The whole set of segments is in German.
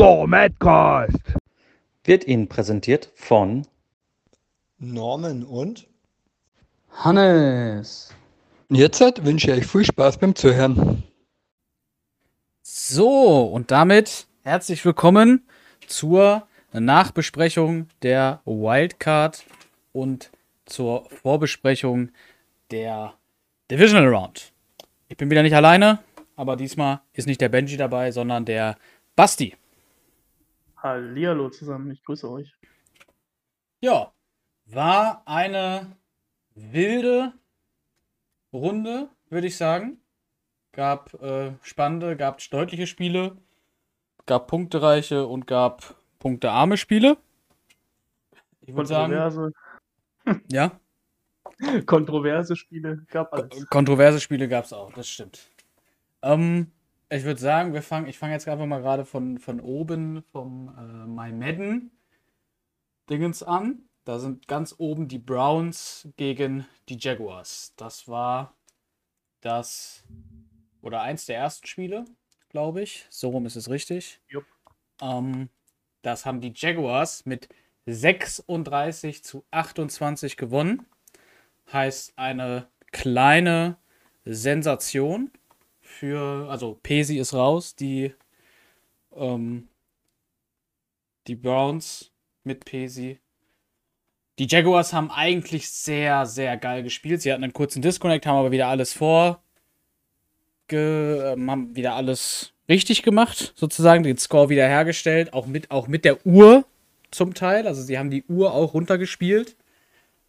Der Madcast wird Ihnen präsentiert von Norman und Hannes. Jetzt wünsche ich euch viel Spaß beim Zuhören. So, und damit herzlich willkommen zur Nachbesprechung der Wildcard und zur Vorbesprechung der Divisional Round. Ich bin wieder nicht alleine, aber diesmal ist nicht der Benji dabei, sondern der Basti. Hallihallo zusammen, ich grüße euch. Ja, war eine wilde Runde, würde ich sagen. Gab äh, spannende, gab deutliche Spiele, gab punktereiche und gab punktearme Spiele. Ich würde sagen. Ja. Kontroverse Spiele gab es. Kontroverse Spiele gab es auch, das stimmt. Ähm, ich würde sagen, wir fangen, ich fange jetzt einfach mal gerade von, von oben vom äh, My Madden Dingens an. Da sind ganz oben die Browns gegen die Jaguars. Das war das oder eins der ersten Spiele, glaube ich. So rum ist es richtig. Ähm, das haben die Jaguars mit 36 zu 28 gewonnen. Heißt eine kleine Sensation für, also Pesi ist raus, die, ähm, die Browns mit Pesi. Die Jaguars haben eigentlich sehr, sehr geil gespielt. Sie hatten einen kurzen Disconnect, haben aber wieder alles vor, ähm, haben wieder alles richtig gemacht, sozusagen, den Score wiederhergestellt, auch mit, auch mit der Uhr zum Teil. Also sie haben die Uhr auch runtergespielt,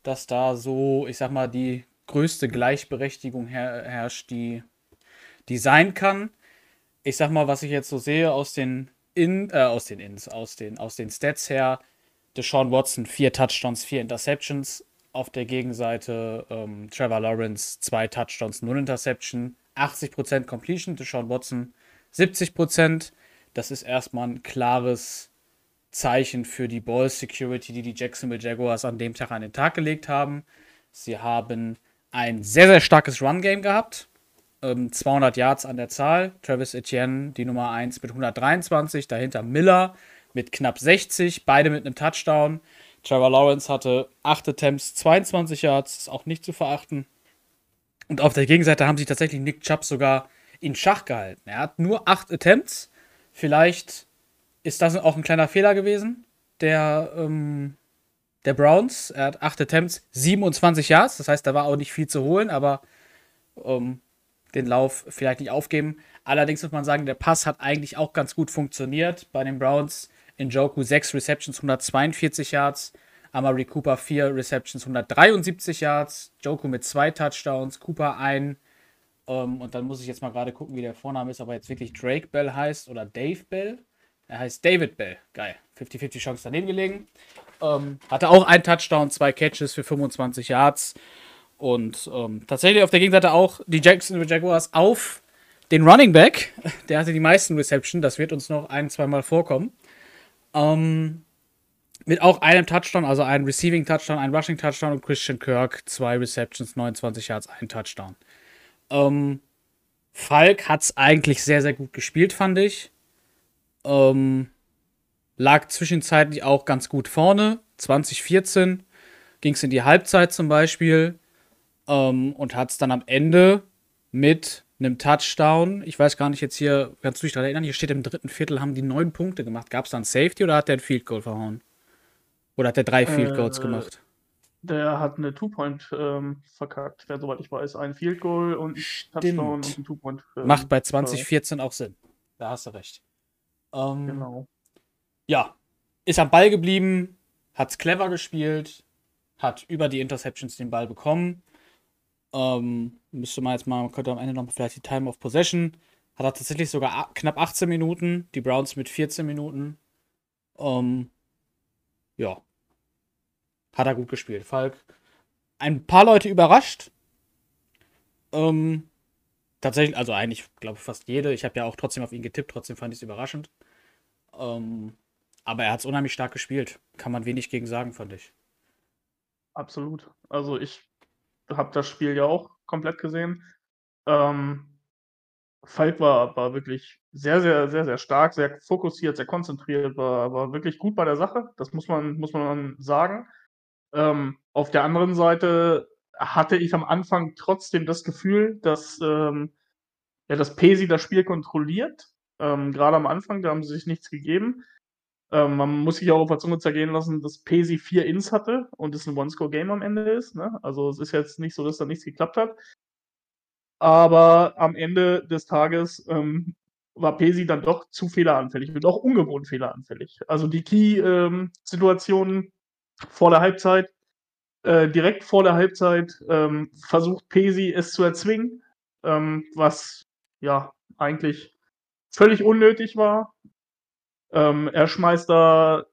dass da so, ich sag mal, die größte Gleichberechtigung her herrscht, die, die sein kann. Ich sag mal, was ich jetzt so sehe aus den In, äh, aus den Ins, aus den, aus den Stats her, Deshaun Watson, vier Touchdowns, vier Interceptions. Auf der Gegenseite ähm, Trevor Lawrence, zwei Touchdowns, null Interception. 80% Completion, Deshaun Watson 70%. Das ist erstmal ein klares Zeichen für die Ball Security, die die Jacksonville Jaguars an dem Tag an den Tag gelegt haben. Sie haben ein sehr, sehr starkes Run-Game gehabt. Ähm, 200 Yards an der Zahl. Travis Etienne, die Nummer 1 mit 123. Dahinter Miller mit knapp 60. Beide mit einem Touchdown. Trevor Lawrence hatte 8 Attempts, 22 Yards. Ist auch nicht zu verachten. Und auf der Gegenseite haben sich tatsächlich Nick Chubb sogar in Schach gehalten. Er hat nur 8 Attempts. Vielleicht ist das auch ein kleiner Fehler gewesen. Der, ähm, der Browns. Er hat 8 Attempts, 27 Yards. Das heißt, da war auch nicht viel zu holen, aber ähm, den Lauf vielleicht nicht aufgeben. Allerdings muss man sagen, der Pass hat eigentlich auch ganz gut funktioniert. Bei den Browns in Joku 6 Receptions, 142 Yards. Amari Cooper 4 Receptions, 173 Yards. Joku mit 2 Touchdowns. Cooper 1. Um, und dann muss ich jetzt mal gerade gucken, wie der Vorname ist, ob er jetzt wirklich Drake Bell heißt oder Dave Bell. Er heißt David Bell. Geil. 50-50 Chance daneben gelegen. Um, hatte auch einen Touchdown, zwei Catches für 25 Yards. Und um, tatsächlich auf der Gegenseite auch die Jacksonville Jaguars auf den Running Back. Der hatte die meisten Reception. Das wird uns noch ein, zweimal vorkommen. Um, mit auch einem Touchdown, also einem Receiving Touchdown, einem Rushing Touchdown und Christian Kirk, zwei Receptions, 29 Yards, ein Touchdown. Um, Falk hat es eigentlich sehr, sehr gut gespielt, fand ich. Um, lag zwischenzeitlich auch ganz gut vorne. 2014 ging es in die Halbzeit zum Beispiel ähm, und hat es dann am Ende mit einem Touchdown. Ich weiß gar nicht jetzt hier, kannst du dich daran erinnern? Hier steht im dritten Viertel haben die neun Punkte gemacht. Gab es da ein Safety oder hat der ein Field Goal verhauen? Oder hat der drei Field Goals äh, gemacht? Der hat eine Two-Point ähm, verkackt, wer soweit ich weiß. Ein Field Goal und ein Touchdown und ein Two-Point. Ähm, Macht bei 2014 auch Sinn. Da hast du recht. Ähm, genau. Ja, ist am Ball geblieben, hat's clever gespielt, hat über die Interceptions den Ball bekommen. Ähm, müsste man jetzt mal, könnte am Ende noch vielleicht die Time of Possession. Hat er tatsächlich sogar knapp 18 Minuten, die Browns mit 14 Minuten. Ähm, ja. Hat er gut gespielt. Falk. Ein paar Leute überrascht. Ähm, tatsächlich, also eigentlich, glaube ich, fast jede. Ich habe ja auch trotzdem auf ihn getippt, trotzdem fand ich es überraschend. Ähm, aber er hat es unheimlich stark gespielt. Kann man wenig gegen sagen, fand ich. Absolut. Also ich habe das Spiel ja auch komplett gesehen. Ähm, Falk war, war wirklich sehr, sehr, sehr, sehr stark, sehr fokussiert, sehr konzentriert, war, war wirklich gut bei der Sache. Das muss man, muss man sagen. Ähm, auf der anderen Seite hatte ich am Anfang trotzdem das Gefühl, dass, ähm, ja, dass Pesi das Spiel kontrolliert. Ähm, Gerade am Anfang, da haben sie sich nichts gegeben. Ähm, man muss sich auch auf der Zunge zergehen lassen, dass Pesi vier Ins hatte und es ein One-Score-Game am Ende ist. Ne? Also es ist jetzt nicht so, dass da nichts geklappt hat. Aber am Ende des Tages ähm, war Pesi dann doch zu fehleranfällig und auch ungewohnt fehleranfällig. Also die Key-Situationen ähm, vor der Halbzeit, äh, direkt vor der Halbzeit ähm, versucht Pesi es zu erzwingen, ähm, was ja eigentlich völlig unnötig war. Ähm, er schmeißt da,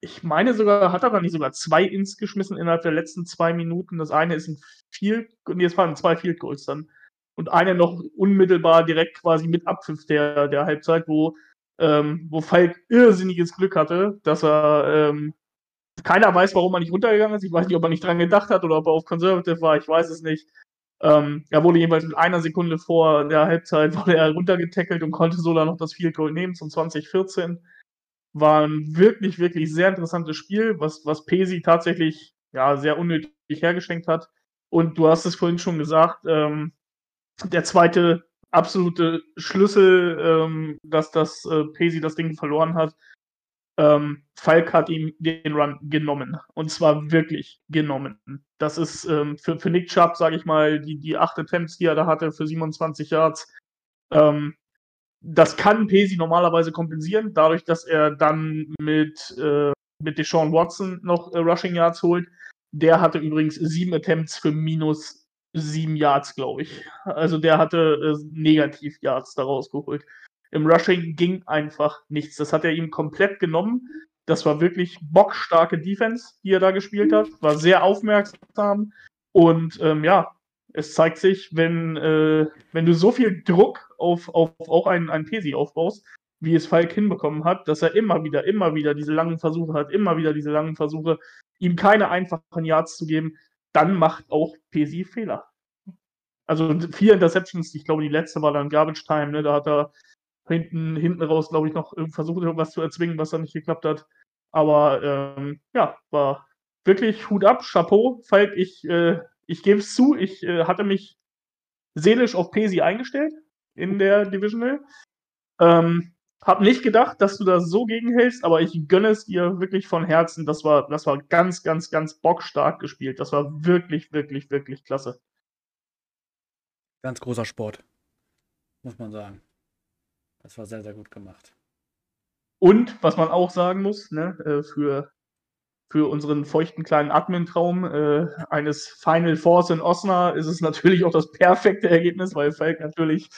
ich meine sogar, hat er da nicht sogar zwei Ins geschmissen innerhalb der letzten zwei Minuten. Das eine ist ein Field, nee, es waren zwei Field Goals dann. Und eine noch unmittelbar direkt quasi mit Abpfiff der, der Halbzeit, wo, ähm, wo Falk irrsinniges Glück hatte, dass er ähm, keiner weiß, warum er nicht runtergegangen ist. Ich weiß nicht, ob er nicht dran gedacht hat oder ob er auf Conservative war. Ich weiß es nicht. Ähm, er wurde jeweils mit einer Sekunde vor der Halbzeit wurde er runtergetackelt und konnte so dann noch das Field Goal nehmen zum 2014. War ein wirklich, wirklich sehr interessantes Spiel, was, was Pesi tatsächlich ja, sehr unnötig hergeschenkt hat. Und du hast es vorhin schon gesagt, ähm, der zweite absolute Schlüssel, ähm, dass das äh, Pesi das Ding verloren hat, ähm, Falk hat ihm den Run genommen. Und zwar wirklich genommen. Das ist ähm, für, für Nick Chubb, sage ich mal, die, die acht Attempts, die er da hatte für 27 Yards. Ähm, das kann Pesi normalerweise kompensieren, dadurch, dass er dann mit, äh, mit Deshaun Watson noch äh, Rushing Yards holt. Der hatte übrigens sieben Attempts für minus sieben Yards, glaube ich. Also der hatte äh, Negativ Yards daraus geholt. Im Rushing ging einfach nichts. Das hat er ihm komplett genommen. Das war wirklich bockstarke Defense, die er da gespielt hat. War sehr aufmerksam. Und ähm, ja, es zeigt sich, wenn, äh, wenn du so viel Druck auf, auf auch einen, einen Pesi aufbaust, wie es Falk hinbekommen hat, dass er immer wieder, immer wieder diese langen Versuche hat, immer wieder diese langen Versuche, ihm keine einfachen Yards zu geben, dann macht auch Pesi Fehler. Also vier Interceptions, ich glaube, die letzte war dann Garbage Time, ne? da hat er hinten, hinten raus, glaube ich, noch versucht, irgendwas zu erzwingen, was dann nicht geklappt hat. Aber ähm, ja, war wirklich Hut ab, Chapeau. Falk, ich, äh, ich gebe es zu, ich äh, hatte mich seelisch auf Pesi eingestellt in der Divisional. Ähm, hab nicht gedacht, dass du da so gegenhältst, aber ich gönne es dir wirklich von Herzen. Das war, das war ganz, ganz, ganz bockstark gespielt. Das war wirklich, wirklich, wirklich klasse. Ganz großer Sport, muss man sagen. Das war sehr, sehr gut gemacht. Und was man auch sagen muss, ne, äh, für, für unseren feuchten kleinen Admin-Traum äh, eines Final Force in Osnabrück ist es natürlich auch das perfekte Ergebnis, weil Falk natürlich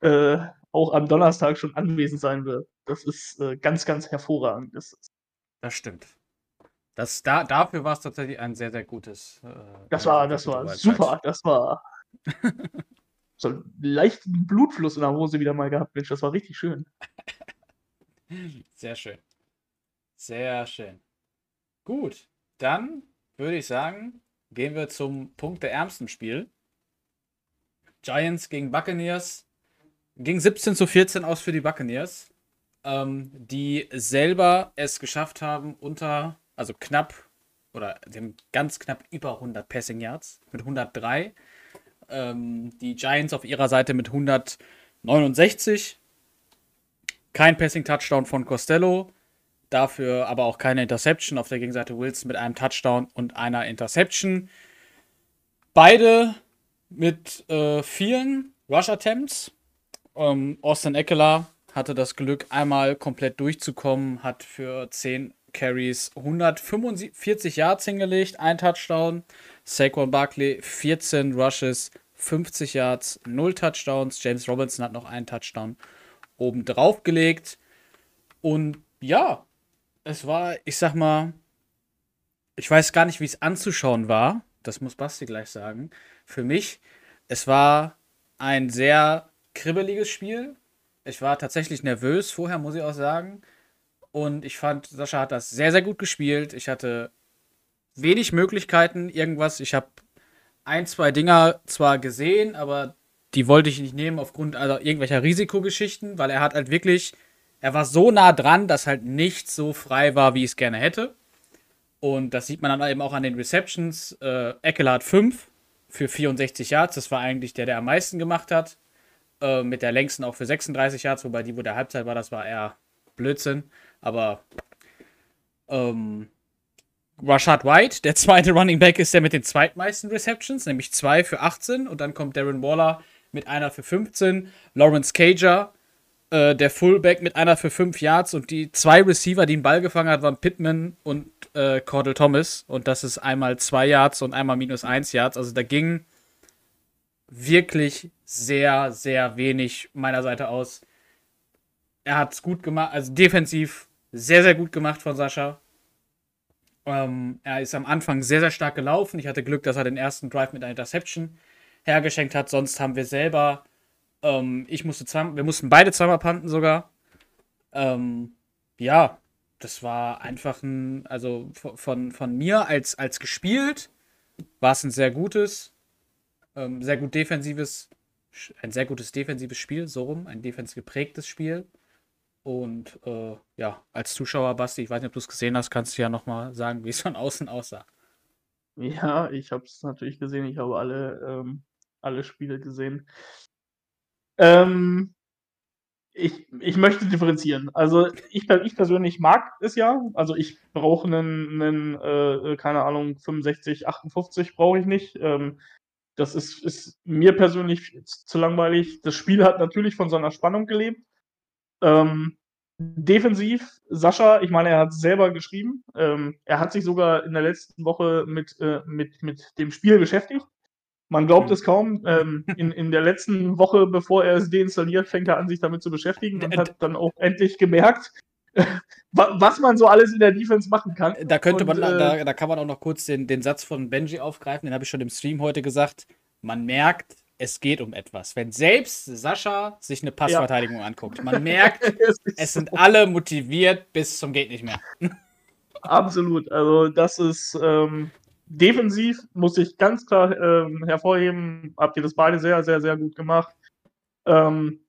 äh, auch am Donnerstag schon anwesend sein wird. Das ist äh, ganz, ganz hervorragend. Das, das stimmt. Das, da, dafür war es tatsächlich ein sehr, sehr gutes. Äh, das war, das war super. Das war. so einen leichten Blutfluss in der Hose wieder mal gehabt. Mensch, das war richtig schön. Sehr schön. Sehr schön. Gut, dann würde ich sagen, gehen wir zum Punkt der ärmsten Spiel. Giants gegen Buccaneers. Ging 17 zu 14 aus für die Buccaneers, ähm, die selber es geschafft haben, unter, also knapp, oder sie ganz knapp über 100 Passing Yards mit 103 ähm, die Giants auf ihrer Seite mit 169. Kein Passing-Touchdown von Costello. Dafür aber auch keine Interception. Auf der Gegenseite Wilson mit einem Touchdown und einer Interception. Beide mit äh, vielen Rush-Attempts. Ähm, Austin Eckler hatte das Glück, einmal komplett durchzukommen, hat für 10 Carries 145 Yards hingelegt, ein Touchdown. Saquon Barkley 14 Rushes, 50 Yards, 0 Touchdowns. James Robinson hat noch einen Touchdown oben drauf gelegt. Und ja, es war, ich sag mal, ich weiß gar nicht, wie es anzuschauen war. Das muss Basti gleich sagen. Für mich, es war ein sehr kribbeliges Spiel. Ich war tatsächlich nervös vorher, muss ich auch sagen. Und ich fand, Sascha hat das sehr, sehr gut gespielt. Ich hatte wenig Möglichkeiten, irgendwas. Ich habe ein, zwei Dinger zwar gesehen, aber die wollte ich nicht nehmen aufgrund also irgendwelcher Risikogeschichten, weil er hat halt wirklich, er war so nah dran, dass halt nicht so frei war, wie ich es gerne hätte. Und das sieht man dann eben auch an den Receptions. Äh, Eckler hat 5 für 64 Yards. Das war eigentlich der, der am meisten gemacht hat. Äh, mit der längsten auch für 36 Yards, wobei die, wo der Halbzeit war, das war eher Blödsinn. Aber ähm, Rashad White, der zweite Running Back, ist der mit den zweitmeisten Receptions, nämlich 2 für 18. Und dann kommt Darren Waller mit einer für 15. Lawrence Cager, äh, der Fullback mit einer für 5 Yards. Und die zwei Receiver, die den Ball gefangen hat, waren Pittman und äh, Cordell Thomas. Und das ist einmal 2 Yards und einmal minus 1 Yards. Also da ging wirklich sehr, sehr wenig meiner Seite aus. Er hat es gut gemacht, also defensiv sehr, sehr gut gemacht von Sascha. Ähm, er ist am Anfang sehr, sehr stark gelaufen. Ich hatte Glück, dass er den ersten Drive mit einer Interception hergeschenkt hat. Sonst haben wir selber, ähm, ich musste zweimal, wir mussten beide zweimal panten sogar. Ähm, ja, das war einfach ein, also von, von mir als, als gespielt, war es ein sehr gutes, ähm, sehr gut defensives, ein sehr gutes defensives Spiel, so rum, ein defensiv geprägtes Spiel. Und äh, ja, als Zuschauer, Basti, ich weiß nicht, ob du es gesehen hast, kannst du ja nochmal sagen, wie es von außen aussah. Ja, ich habe es natürlich gesehen. Ich habe alle, ähm, alle Spiele gesehen. Ähm, ich, ich möchte differenzieren. Also ich, ich persönlich mag es ja. Also ich brauche einen, einen äh, keine Ahnung, 65, 58 brauche ich nicht. Ähm, das ist, ist mir persönlich zu langweilig. Das Spiel hat natürlich von seiner Spannung gelebt. Ähm, defensiv, Sascha, ich meine, er hat es selber geschrieben. Ähm, er hat sich sogar in der letzten Woche mit, äh, mit, mit dem Spiel beschäftigt. Man glaubt mhm. es kaum. Ähm, in, in der letzten Woche, bevor er es deinstalliert, fängt er an, sich damit zu beschäftigen und hat dann auch endlich gemerkt, was man so alles in der Defense machen kann. Da könnte und, man, äh, da, da kann man auch noch kurz den, den Satz von Benji aufgreifen, den habe ich schon im Stream heute gesagt. Man merkt, es geht um etwas. Wenn selbst Sascha sich eine Passverteidigung ja. anguckt, man merkt, es, es sind so. alle motiviert bis zum geht nicht mehr. Absolut. Also das ist ähm, defensiv, muss ich ganz klar ähm, hervorheben, habt ihr das beide sehr, sehr, sehr gut gemacht. Ähm,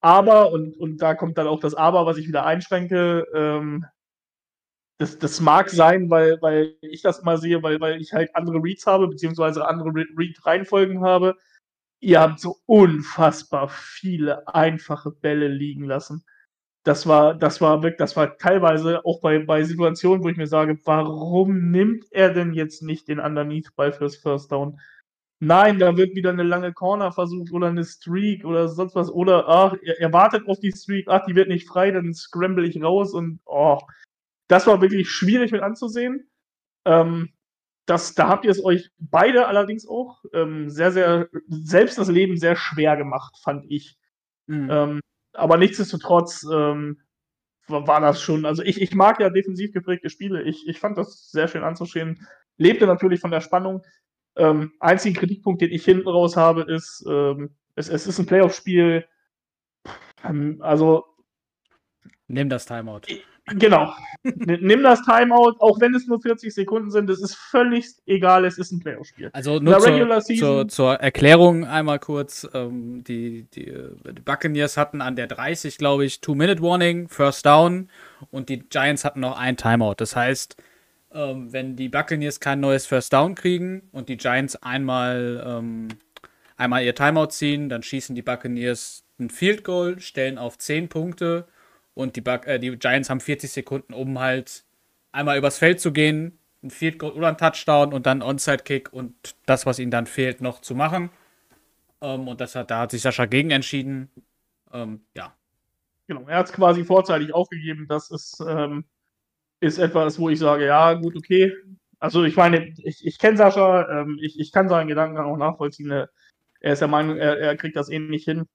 aber, und, und da kommt dann auch das Aber, was ich wieder einschränke, ähm, das, das mag sein, weil, weil ich das mal sehe, weil, weil ich halt andere Reads habe, beziehungsweise andere Read-Reihenfolgen habe. Ihr habt so unfassbar viele einfache Bälle liegen lassen. Das war, das war wirklich, das war teilweise auch bei, bei Situationen, wo ich mir sage, warum nimmt er denn jetzt nicht den Underneath-Ball fürs First Down? Nein, da wird wieder eine lange Corner versucht oder eine Streak oder sonst was. Oder ach, er, er wartet auf die Streak, ach, die wird nicht frei, dann scramble ich raus und oh, das war wirklich schwierig mit anzusehen. Ähm, das, da habt ihr es euch beide allerdings auch ähm, sehr, sehr, selbst das Leben sehr schwer gemacht, fand ich. Mhm. Ähm, aber nichtsdestotrotz ähm, war, das schon, also ich, ich mag ja defensiv geprägte Spiele. Ich, ich fand das sehr schön anzusehen. Lebte natürlich von der Spannung. Ähm, einzigen Kritikpunkt, den ich hinten raus habe, ist, ähm, es, es ist ein Playoff-Spiel. Ähm, also. Nimm das Timeout. Genau. Nimm das Timeout, auch wenn es nur 40 Sekunden sind, das ist völlig egal, es ist ein Playoff-Spiel. Also nur zur, zur, zur, Erklärung einmal kurz, ähm, die, die, die, Buccaneers hatten an der 30, glaube ich, Two-Minute-Warning, First Down und die Giants hatten noch ein Timeout. Das heißt, ähm, wenn die Buccaneers kein neues First Down kriegen und die Giants einmal, ähm, einmal ihr Timeout ziehen, dann schießen die Buccaneers ein Field Goal, stellen auf 10 Punkte und die, Buc äh, die Giants haben 40 Sekunden, um halt einmal übers Feld zu gehen, ein Field Goal oder ein Touchdown und dann Onside Kick und das, was ihnen dann fehlt, noch zu machen. Ähm, und das hat, da hat sich Sascha gegen entschieden. Ähm, ja. Genau, er hat es quasi vorzeitig aufgegeben. Das ist ähm, ist etwas, wo ich sage, ja, gut, okay. Also ich meine, ich, ich kenne Sascha, ähm, ich, ich kann seinen Gedanken auch nachvollziehen. Er ist der Meinung, er, er kriegt das eh nicht hin.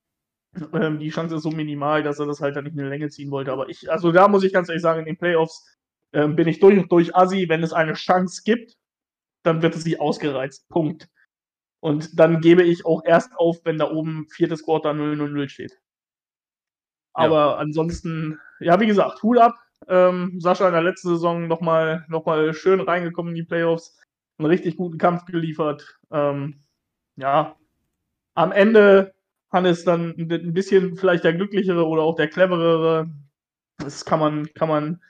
Ähm, die Chance ist so minimal, dass er das halt dann nicht in die Länge ziehen wollte. Aber ich, also da muss ich ganz ehrlich sagen, in den Playoffs ähm, bin ich durch und durch Assi. Wenn es eine Chance gibt, dann wird es nicht ausgereizt. Punkt. Und dann gebe ich auch erst auf, wenn da oben viertes Quarter 0-0-0 steht. Aber ja. ansonsten, ja, wie gesagt, Hut ab. Ähm, Sascha in der letzten Saison nochmal noch mal schön reingekommen in die Playoffs, einen richtig guten Kampf geliefert. Ähm, ja, am Ende Hannes dann ein bisschen vielleicht der glücklichere oder auch der cleverere. Das kann man, kann man,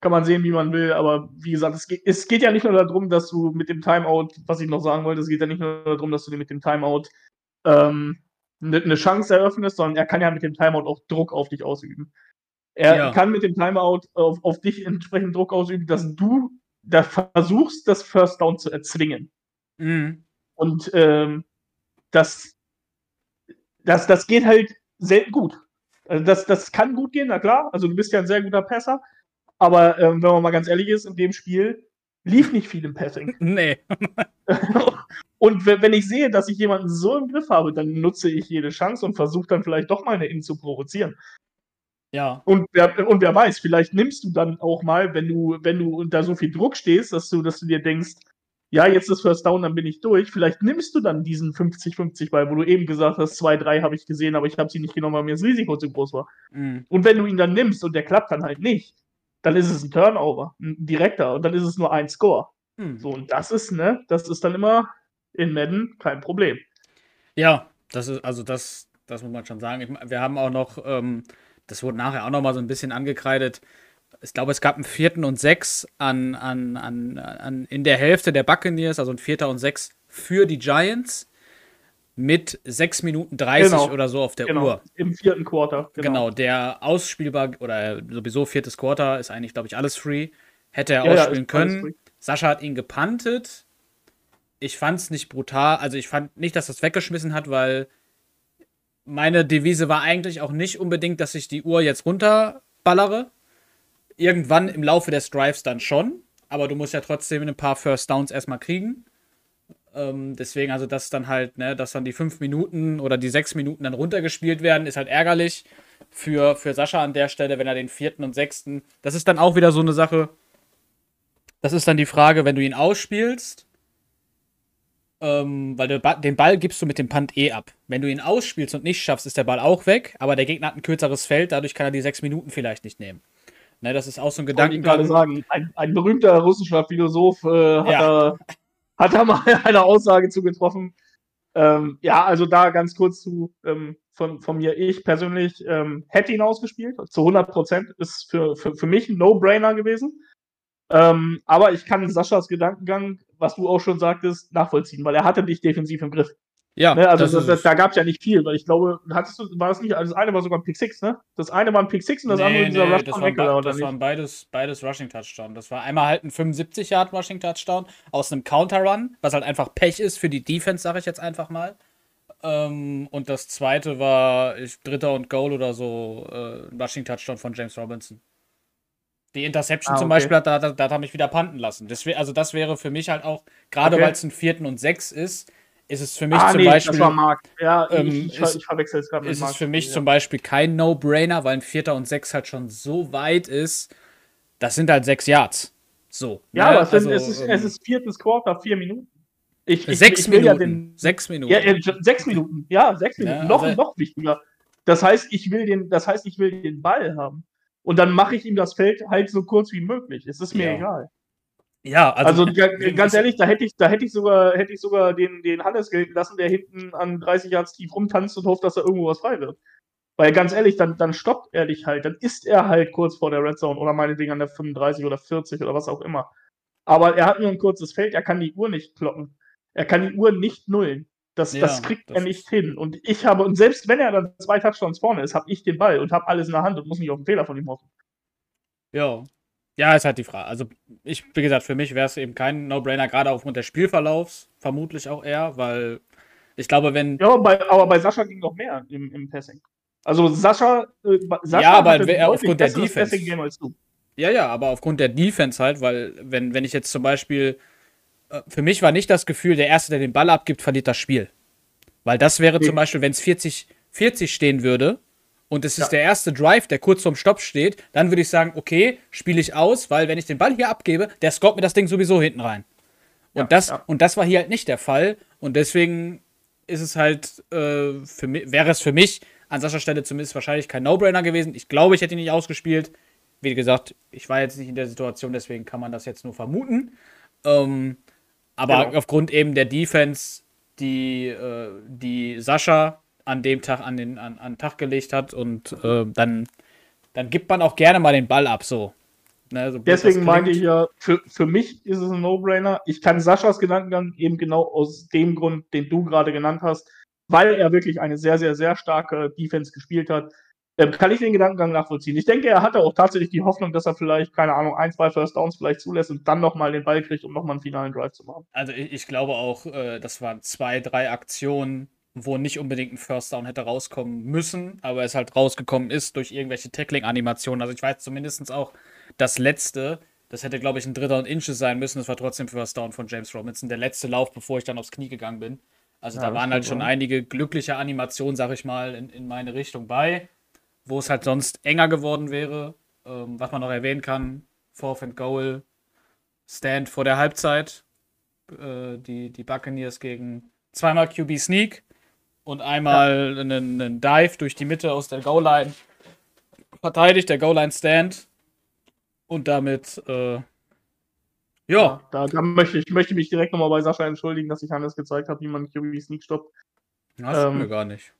kann man sehen, wie man will. Aber wie gesagt, es geht, es geht ja nicht nur darum, dass du mit dem Timeout, was ich noch sagen wollte, es geht ja nicht nur darum, dass du dir mit dem Timeout ähm, eine ne Chance eröffnest, sondern er kann ja mit dem Timeout auch Druck auf dich ausüben. Er Ja. kann mit dem Timeout auf, auf dich entsprechend Druck ausüben, dass du da versuchst, das First Down zu erzwingen. Mhm. Und ähm, das, das, das geht halt selten gut. Also das, das kann gut gehen, na klar. Also du bist ja ein sehr guter Passer. Aber ähm, wenn man mal ganz ehrlich ist, in dem Spiel lief nicht viel im Passing. Nee. und we- wenn ich sehe, dass ich jemanden so im Griff habe, dann nutze ich jede Chance und versuche dann vielleicht doch mal eine In zu provozieren. Ja. Und wer, und wer weiß, vielleicht nimmst du dann auch mal, wenn du, wenn du unter so viel Druck stehst, dass du, dass du dir denkst, ja, jetzt ist First Down, dann bin ich durch. Vielleicht nimmst du dann diesen 50-50 Ball, wo du eben gesagt hast, 2-3 habe ich gesehen, aber ich habe sie nicht genommen, weil mir das Risiko zu groß war. Mhm. Und wenn du ihn dann nimmst und der klappt dann halt nicht, dann ist es ein Turnover, ein direkter, und dann ist es nur ein Score. Mhm. So, und das ist, ne, das ist dann immer in Madden kein Problem. Ja, das ist, also das, das muss man schon sagen. Ich, wir haben auch noch, ähm, das wurde nachher auch noch mal so ein bisschen angekreidet. Ich glaube, es gab einen vierten und sechs an, an, an, an, in der Hälfte der Buccaneers, also ein vierter und sechs für die Giants mit 6 Minuten 30 Genau. oder so auf der Genau, Uhr. im vierten Quarter. Genau. der ausspielbar oder sowieso viertes Quarter ist eigentlich, glaube ich, alles free. Hätte er Ja, ja, ausspielen alles können. Sascha hat ihn gepantet. Ich fand es nicht brutal. Also ich fand nicht, dass das weggeschmissen hat, weil meine Devise war eigentlich auch nicht unbedingt, dass ich die Uhr jetzt runterballere. Irgendwann im Laufe des Drives dann schon. Aber du musst ja trotzdem ein paar First Downs erstmal kriegen. Ähm, deswegen, also, dass dann halt, ne, dass dann die fünf Minuten oder die sechs Minuten dann runtergespielt werden, ist halt ärgerlich für, für Sascha an der Stelle, wenn er den vierten und sechsten. Das ist dann auch wieder so eine Sache. Das ist dann die Frage, wenn du ihn ausspielst, ähm, weil den Ball gibst du mit dem Punt eh ab. Wenn du ihn ausspielst und nicht schaffst, ist der Ball auch weg, aber der Gegner hat ein kürzeres Feld, dadurch kann er die sechs Minuten vielleicht nicht nehmen. Ne, das ist auch so ein Wollte ich gerade Gedankengang. sagen, ein, ein berühmter russischer Philosoph äh, hat, Ja. da, hat da mal eine Aussage zu getroffen. Ähm, ja, also da ganz kurz zu ähm, von, von mir. Ich persönlich ähm, hätte ihn ausgespielt, zu 100 Prozent. Ist für, für, für mich ein No-Brainer gewesen. Ähm, aber ich kann Saschas Gedankengang, was du auch schon sagtest, nachvollziehen, weil er hatte dich defensiv im Griff. Ja, Ne? Also das das, das, da gab es ja nicht viel, weil ich glaube, hattest du, war das nicht, also das eine war sogar ein Pick Six, ne? Das eine war ein Pick Six und das andere dieser Rush das, von waren, das waren beides, beides Rushing Touchdown. Das war einmal halt ein 75 Yard Rushing Touchdown aus einem Counter Run, was halt einfach Pech ist für die Defense, sage ich jetzt einfach mal. Ähm, und das zweite war ich, Dritter und Goal oder so, äh, Rushing Touchdown von James Robinson. Die Interception Ah, zum okay. Beispiel hat, da, da, da hat er mich wieder panten lassen. Das wär, also das wäre für mich halt auch, gerade Okay. weil es ein vierten und sechs ist, ist es für mich ah, zum nee, Beispiel. das war Mark. Ja, ähm, ich, ich, ist- ich verwechsel es gerade mit ist Mark. es für mich ja. zum Beispiel kein No-Brainer, weil ein Vierter und Sechs halt schon so weit ist. Das sind halt sechs Yards. So. Ja, ne? aber es, Also, es, ist, ähm, es ist viertes Quarter, vier Minuten. Ich, ich, sechs ich Minuten. Ja, den, sechs Minuten. ja, äh, sechs Minuten. Ja, sechs Ja, Minuten. noch, also- noch wichtiger. Das heißt, ich will den, das heißt, ich will den Ball haben. Und dann mache ich ihm das Feld halt so kurz wie möglich. Es ist mir Ja. egal. Ja, Also, also, ga- ganz ehrlich, da hätte ich, da hätte ich sogar, hätte ich sogar den, den Hannes gelten lassen, der hinten an 30 Yards tief rumtanzt und hofft, dass da irgendwo was frei wird. Weil ganz ehrlich, dann, dann stoppt er dich halt. Dann ist er halt kurz vor der Red Zone oder meinetwegen an der 35 oder 40 oder was auch immer. Aber er hat nur ein kurzes Feld, er kann die Uhr nicht kloppen. Er kann die Uhr nicht nullen. Das, Ja, das kriegt das er nicht hin. Und ich habe, und selbst wenn er dann zwei Touchdowns vorne ist, habe ich den Ball und habe alles in der Hand und muss nicht auf den Fehler von ihm hoffen. ja. Ja, ist halt die Frage. Also, ich, wie gesagt, für mich wäre es eben kein No-Brainer, gerade aufgrund des Spielverlaufs. Vermutlich auch eher, weil ich glaube, wenn. Ja, aber bei, aber bei Sascha ging noch mehr im, im Passing. Also Sascha, äh, Sascha Ja, aber aufgrund der Defense. Passing-Game als du. Ja, ja, aber aufgrund der Defense halt, weil, wenn, wenn ich jetzt zum Beispiel. äh, Für mich war nicht das Gefühl, der Erste, der den Ball abgibt, verliert das Spiel. Weil das wäre Nee. zum Beispiel, wenn es 40, 40 stehen würde und es ist Ja. der erste Drive, der kurz vorm Stopp steht, dann würde ich sagen, okay, spiele ich aus, weil wenn ich den Ball hier abgebe, der scoret mir das Ding sowieso hinten rein. Und, Ja, das, ja. und das war hier halt nicht der Fall. Und deswegen ist es halt, äh, für mich, wäre es für mich an Saschas Stelle zumindest wahrscheinlich kein No-Brainer gewesen. Ich glaube, ich hätte ihn nicht ausgespielt. Wie gesagt, ich war jetzt nicht in der Situation, deswegen kann man das jetzt nur vermuten. Ähm, aber Genau. aufgrund eben der Defense, die, äh, die Sascha an dem Tag an den, an, an den Tag gelegt hat und äh, dann, dann gibt man auch gerne mal den Ball ab, so. Ne, so Deswegen meinte ich ja, für, für mich ist es ein No-Brainer. Ich kann Saschas Gedankengang eben genau aus dem Grund, den du gerade genannt hast, weil er wirklich eine sehr, sehr, sehr starke Defense gespielt hat, ähm, kann ich den Gedankengang nachvollziehen. Ich denke, er hatte auch tatsächlich die Hoffnung, dass er vielleicht, keine Ahnung, ein, zwei First Downs vielleicht zulässt und dann nochmal den Ball kriegt, um nochmal einen finalen Drive zu machen. Also ich, ich glaube auch, äh, das waren zwei, drei Aktionen, wo nicht unbedingt ein First Down hätte rauskommen müssen, aber es halt rausgekommen ist durch irgendwelche Tackling-Animationen. Also ich weiß zumindest auch, das letzte, das hätte, glaube ich, ein Dritter und Inches sein müssen. Das war trotzdem First Down von James Robinson. Der letzte Lauf, bevor ich dann aufs Knie gegangen bin. Also Ja, da waren halt schon sein. einige glückliche Animationen, sag ich mal, in, in meine Richtung bei, wo es halt sonst enger geworden wäre. Ähm, was man noch erwähnen kann, Fourth and Goal, Stand vor der Halbzeit, äh, die, die Buccaneers gegen zweimal QB Sneak und einmal einen, einen Dive durch die Mitte aus der Goal-Line. Verteidigt der Goal-Line Stand und damit, äh, ja, Da, da möchte ich möchte mich direkt nochmal bei Sascha entschuldigen, dass ich Hannes gezeigt habe, wie man QB Sneak stoppt. du Ähm, mir gar nicht.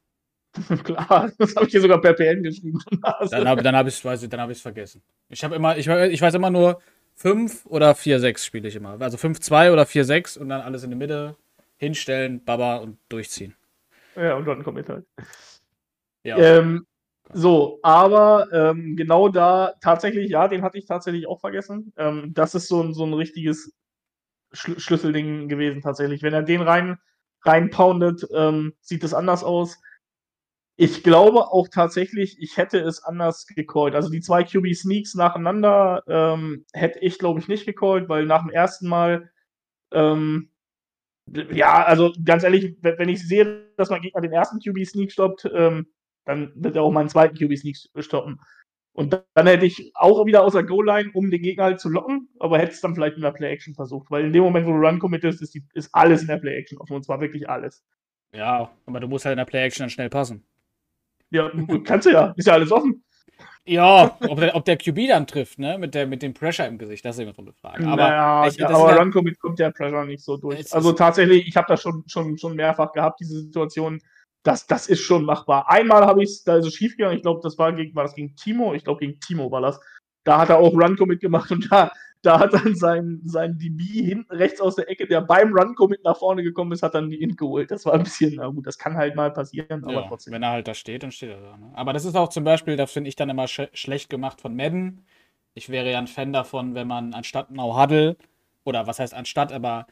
Klar, das habe ich hier sogar per PN geschrieben. Also, Dann habe dann hab ich es vergessen. Ich habe immer, ich, ich weiß immer nur 5 oder 4-6 spiele ich immer. Also 5-2 oder 4-6 und dann alles in der Mitte hinstellen, Baba und durchziehen. Ja, und dann kommt halt. Ja. Ähm, so, aber ähm, genau da tatsächlich, ja, den hatte ich tatsächlich auch vergessen. Ähm, das ist so ein, so ein richtiges Schl Schlüsselding gewesen tatsächlich. Wenn er den rein reinpoundet, ähm, sieht es anders aus. Ich glaube auch tatsächlich, ich hätte es anders gecallt. Also die zwei QB Sneaks nacheinander ähm, hätte ich, glaube ich, nicht gecallt, weil nach dem ersten Mal ähm, ja, also ganz ehrlich, wenn ich sehe, dass mein Gegner den ersten QB Sneak stoppt, ähm, dann wird er auch meinen zweiten QB Sneak stoppen. Und dann, dann hätte ich auch wieder aus der Goal-Line, um den Gegner halt zu locken, aber hätte es dann vielleicht in der Play-Action versucht. Weil in dem Moment, wo du Run committest, ist, die, ist alles in der Play-Action offen. Und zwar wirklich alles. ja, aber du musst halt in der Play-Action dann schnell passen. Ja, kannst du ja. Ist ja alles offen. Ja, ob der, ob der QB dann trifft, ne? Mit, der, mit dem Pressure im Gesicht, das ist immer so eine Frage. Aber naja, ich- aber ja- Commit kommt der Pressure nicht so durch. Also tatsächlich, ich habe das schon, schon, schon mehrfach gehabt, diese Situation. Das, das ist schon machbar. Einmal habe ich es, da ist es schief gegangen. Ich glaube, das war gegen, war das gegen Timo? Ich glaube, gegen Timo war das. Da hat er auch Run Commit gemacht und da, da hat dann sein, sein DB hinten rechts aus der Ecke, der beim Run Commit nach vorne gekommen ist, hat dann die Int geholt. Das war ein bisschen, na gut, das kann halt mal passieren, aber ja, trotzdem. wenn er halt da steht, dann steht er da. Ne? Aber das ist auch zum Beispiel, das finde ich dann immer sch schlecht gemacht von Madden. Ich wäre ja ein Fan davon, wenn man anstatt No Huddle, oder was heißt anstatt, aber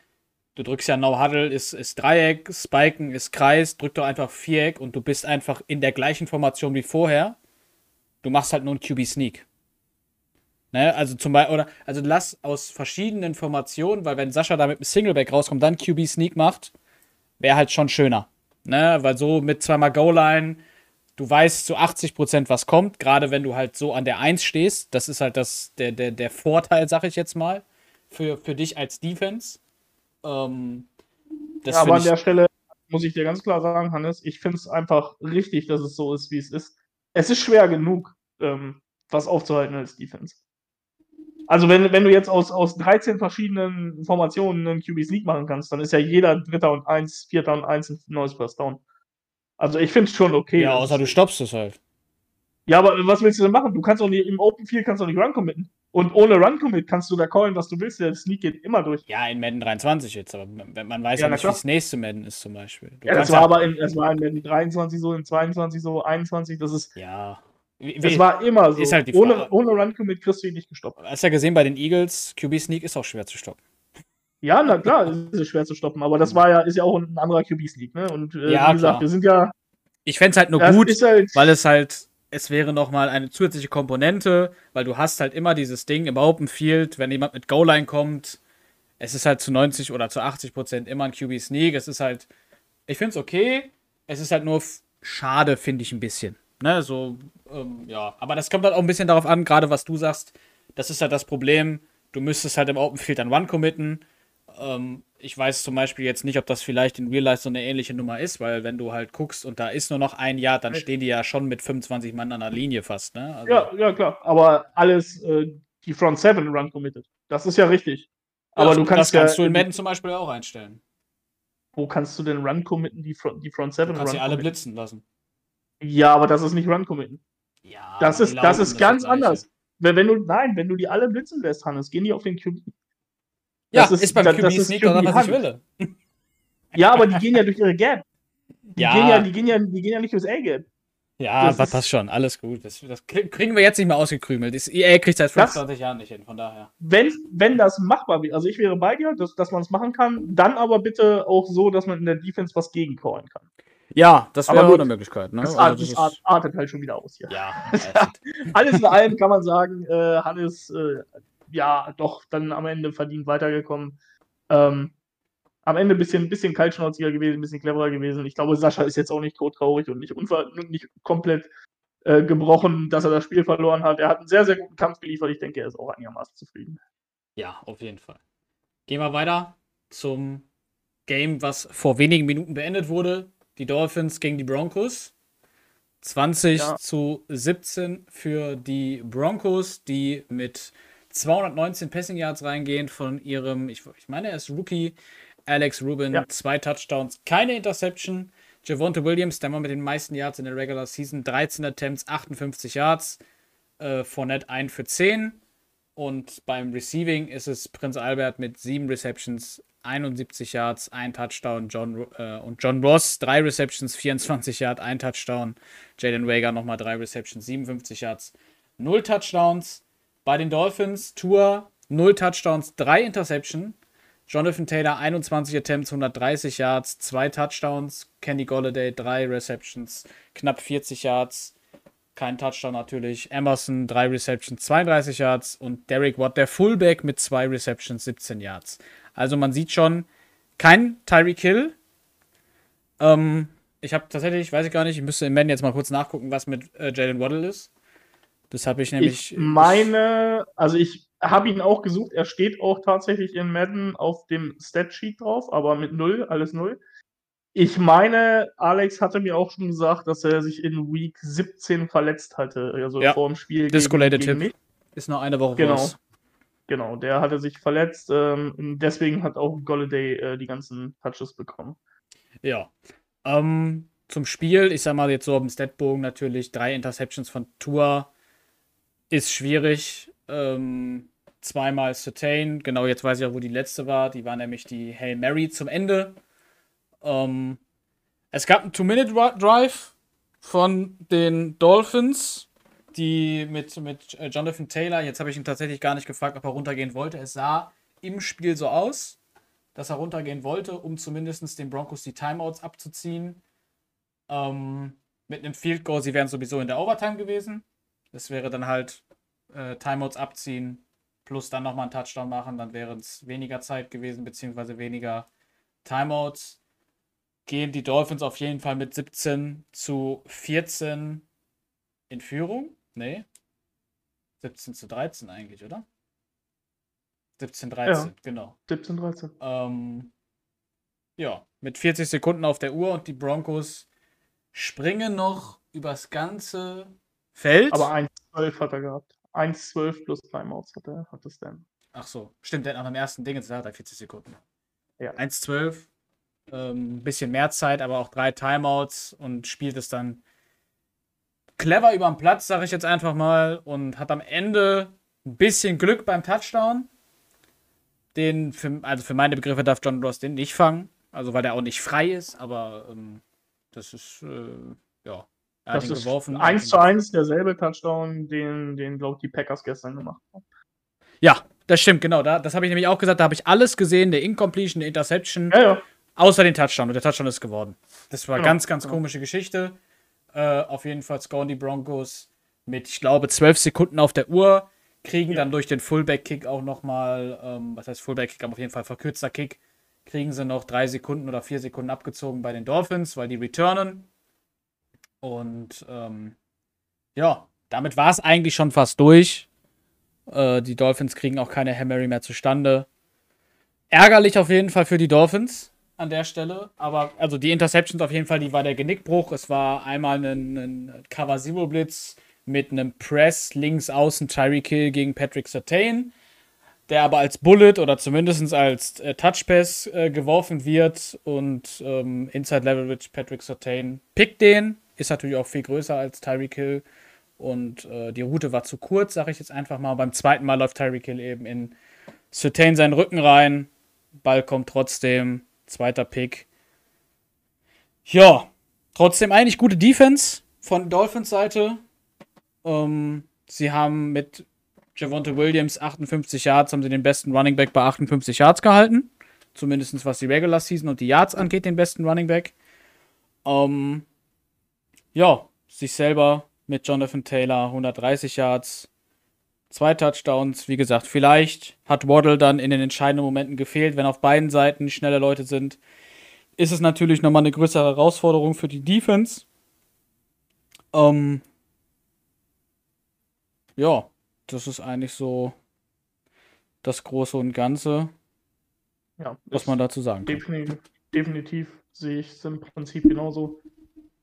du drückst ja No Huddle, ist, ist Dreieck, Spiken ist Kreis, drück doch einfach Viereck und du bist einfach in der gleichen Formation wie vorher. Du machst halt nur einen QB Sneak. Ne, also zum Beispiel, oder, also lass aus verschiedenen Formationen, weil wenn Sascha da mit einem Singleback rauskommt, dann QB Sneak macht, wäre halt schon schöner. Ne, weil so mit zweimal Goal-Line, du weißt zu 80% was kommt, gerade wenn du halt so an der 1 stehst. Das ist halt das, der, der, der Vorteil, sag ich jetzt mal, für, für dich als Defense. Ähm, Ja, aber an der Stelle muss ich dir ganz klar sagen, Hannes, ich finde es einfach richtig, dass es so ist, wie es ist. Es ist schwer genug, ähm, was aufzuhalten als Defense. Also wenn, wenn du jetzt aus, aus 13 verschiedenen Formationen einen QB Sneak machen kannst, dann ist ja jeder Dritter und Eins, Vierter und Eins ein neues First Down. Also ich finde es schon okay. ja, außer du stoppst es halt. ja, aber was willst du denn machen? Du kannst doch nicht im Open Field kannst du nicht Run committen. Und ohne Run commit kannst du da callen, was du willst. Der Sneak geht immer durch. Ja, in Madden 23 jetzt, aber man weiß Ja, ja, nicht, wie das nächste Madden ist zum Beispiel. Du Ja, das war aber in, das war in Madden 23 so, in 22 so, 21, das ist Ja. Wie, war immer so. ist halt die ohne, Frage. ohne Run Commit kriegst du ihn nicht gestoppt. hast ja gesehen bei den Eagles, QB Sneak ist auch schwer zu stoppen. Ja, na klar, ist es schwer zu stoppen, aber das war ja, ist ja auch ein anderer QB Sneak, ne? Und äh, Ja, wie gesagt, klar. wir sind ja. Ich fände es halt nur gut, halt, weil es halt, es wäre nochmal eine zusätzliche Komponente, weil du hast halt immer dieses Ding im Open Field, wenn jemand mit Goal-Line kommt, es ist halt zu 90 oder zu 80 Prozent immer ein QB Sneak. Es ist halt, ich finde es okay, es ist halt nur schade, finde ich ein bisschen. Ne, so, ähm, ja. Aber das kommt halt auch ein bisschen darauf an, gerade was du sagst, das ist halt das Problem, du müsstest halt im Open Field dann One committen. Ähm, ich weiß zum Beispiel jetzt nicht, ob das vielleicht in Real Life so eine ähnliche Nummer ist, weil wenn du halt guckst und da ist nur noch ein Jahr, dann stehen die ja schon mit 25 Mann an der Linie fast, ne? Also, ja, ja, klar. Aber alles, äh, die Front 7 Run Committed. Das ist ja richtig. Aber das, du kannst das kannst ja, du in Madden zum Beispiel auch einstellen. wo kannst du denn Run committen, die Front, die Front 7 Du kannst Run sie alle committen? blitzen lassen. Ja, aber das ist nicht Run committen. Ja, Das ist, das ist ganz Gleiche. anders. Wenn, wenn du, nein, wenn du die alle blitzen lässt, Hannes, gehen die auf den QB. Ja, Das ist, ist- beim das- QB das doch das, was ich QB will. Ja, aber die gehen ja durch ihre Gap. Die Ja. gehen ja, die gehen ja, die gehen ja nicht durchs A-Gap. Ja, Das das ist- passt schon, alles gut. Das, das krie- kriegen wir jetzt nicht mehr ausgekrümelt. Das EA kriegt seit Das- 25 Jahren nicht hin, von daher. Wenn, wenn das machbar wäre, also ich wäre bei dir, dass, dass man es machen kann, dann aber bitte auch so, dass man in der Defense was gegencallen kann. Ja, das wäre auch eine Möglichkeit. Ne? Das, Also das das artet halt schon wieder aus hier. ja, alles in allem kann man sagen, äh, Hannes, äh, ja, doch, dann am Ende verdient weitergekommen. Ähm, am Ende ein bisschen, bisschen kaltschnauziger gewesen, ein bisschen cleverer gewesen. Ich glaube, Sascha ist jetzt auch nicht todtraurig und nicht, unver nicht komplett äh, gebrochen, dass er das Spiel verloren hat. Er hat einen sehr, sehr guten Kampf geliefert. Ich denke, er ist auch einigermaßen zufrieden. Ja, auf jeden Fall. Gehen wir weiter zum Game, was vor wenigen Minuten beendet wurde. Die Dolphins gegen die Broncos. 20 Ja. zu 17 für die Broncos, die mit 219 Passing Yards reingehen von ihrem, ich, ich meine, er ist Rookie, Alex Rubin, Ja. zwei Touchdowns, keine Interception. Javonte Williams, der Mann mit den meisten Yards in der Regular Season, 13 Attempts, 58 Yards. Äh, Fournette 1 für 10. Und beim Receiving ist es Prinz Albert mit 7 Receptions, 71 Yards, ein Touchdown. John, äh, und John Ross, 3 Receptions, 24 Yards, ein Touchdown. Jaden Wager nochmal 3 Receptions, 57 Yards, 0 Touchdowns. Bei den Dolphins, Tour 0 Touchdowns, 3 Interception. Jonathan Taylor 21 Attempts, 130 Yards, 2 Touchdowns. Kenny Golladay 3 Receptions, knapp 40 Yards. Kein Touchdown natürlich. Emerson 3 Receptions, 32 Yards. Und Derek Watt, der Fullback mit 2 Receptions, 17 Yards. Also man sieht schon, kein Tyreek Hill. Ähm, ich habe tatsächlich, weiß ich gar nicht, ich müsste im Madden jetzt mal kurz nachgucken, was mit äh, Jalen Waddle ist. Das habe ich nämlich. Ich meine, also ich habe ihn auch gesucht. Er steht auch tatsächlich in Madden auf dem Statsheet drauf, aber mit null, alles null. Ich meine, Alex hatte mir auch schon gesagt, dass er sich in Week 17 verletzt hatte, also Ja, vor dem Spiel. Discolated gegen Hip. mich. ist noch eine Woche Genau. raus. Genau, der hatte sich verletzt. Ähm, deswegen hat auch Golladay äh, die ganzen Touches bekommen. Ja. Ähm, zum Spiel, ich sag mal jetzt so auf dem Statbogen natürlich, drei Interceptions von Tour ist schwierig. Ähm, zweimal Certain, genau jetzt weiß ich auch, wo die letzte war. Die war nämlich die Hail Mary zum Ende. Ähm, es gab einen Two-Minute-Drive von den Dolphins, die mit, mit äh, Jonathan Taylor, jetzt habe ich ihn tatsächlich gar nicht gefragt, ob er runtergehen wollte. Es sah im Spiel so aus, dass er runtergehen wollte, um zumindest den Broncos die Timeouts abzuziehen. Ähm, mit einem Field Goal, sie wären sowieso in der Overtime gewesen. Das wäre dann halt äh, Timeouts abziehen, plus dann nochmal einen Touchdown machen, dann wäre es weniger Zeit gewesen, beziehungsweise weniger Timeouts. Gehen die Dolphins auf jeden Fall mit 17 zu 14 in Führung? Nee. 17 zu 13 eigentlich, oder? 17, 13, genau. 17, 13. Ähm, ja, mit 40 Sekunden auf der Uhr und die Broncos springen noch übers ganze Feld. Aber 1,12 hat er gehabt. 1,12 plus Timeouts hat er, hat es dann. Ach so, stimmt, der hat nach dem ersten Ding jetzt hat er 40 Sekunden. Ja. 1,12, ähm, ein bisschen mehr Zeit, aber auch drei Timeouts und spielt es dann clever über den Platz, sage ich jetzt einfach mal, und hat am Ende ein bisschen Glück beim Touchdown. Den, für, also für meine Begriffe darf John Ross den nicht fangen, also weil der auch nicht frei ist, aber ähm, das ist, äh, ja, er hat Das ist geworfen. 1 zu 1 derselbe Touchdown, den, den glaube ich, die Packers gestern gemacht haben. Ja, das stimmt, genau. Da, das habe ich nämlich auch gesagt. Da habe ich alles gesehen: der Incompletion, der Interception, Ja, ja. außer den Touchdown. Und der Touchdown ist geworden. Das war Genau, ganz, ganz genau. komische Geschichte. Äh, auf jeden Fall scoren die Broncos mit, ich glaube, 12 Sekunden auf der Uhr. Kriegen dann durch den Fullback-Kick auch nochmal, ähm, was heißt Fullback-Kick, aber auf jeden Fall verkürzter Kick, kriegen sie noch drei Sekunden oder vier Sekunden abgezogen bei den Dolphins, weil die returnen. Und ähm, ja, damit war es eigentlich schon fast durch. Äh, die Dolphins kriegen auch keine Hail Mary mehr zustande. Ärgerlich auf jeden Fall für die Dolphins an der Stelle. Aber also die Interceptions auf jeden Fall, die war der Genickbruch. Es war einmal ein, ein Cover Zero Blitz mit einem Press links außen Tyreek Hill gegen Patrick Sertain. der aber als Bullet oder zumindest als äh, Touchpass äh, geworfen wird und ähm, Inside Leverage Patrick Sertain pickt den, ist natürlich auch viel größer als Tyreek Hill und äh, die Route war zu kurz, sage ich jetzt einfach mal. Beim zweiten Mal läuft Tyreek Hill eben in Sertain seinen Rücken rein, Ball kommt trotzdem, zweiter Pick. Ja, trotzdem eigentlich gute Defense von Dolphins Seite. Ähm, sie haben mit Javonte Williams 58 Yards, haben sie den besten Running Back bei 58 Yards gehalten. Zumindest was die Regular Season und die Yards angeht, den besten Running Back. Ähm, ja, sich selber mit Jonathan Taylor 130 Yards, zwei Touchdowns. Wie gesagt, vielleicht hat Waddle dann in den entscheidenden Momenten gefehlt, wenn auf beiden Seiten schnelle Leute sind. Ist es natürlich nochmal eine größere Herausforderung für die Defense. Ähm, ja, das ist eigentlich so das Große und Ganze, Ja, was man dazu sagen kann. definitiv, definitiv sehe ich es im Prinzip genauso.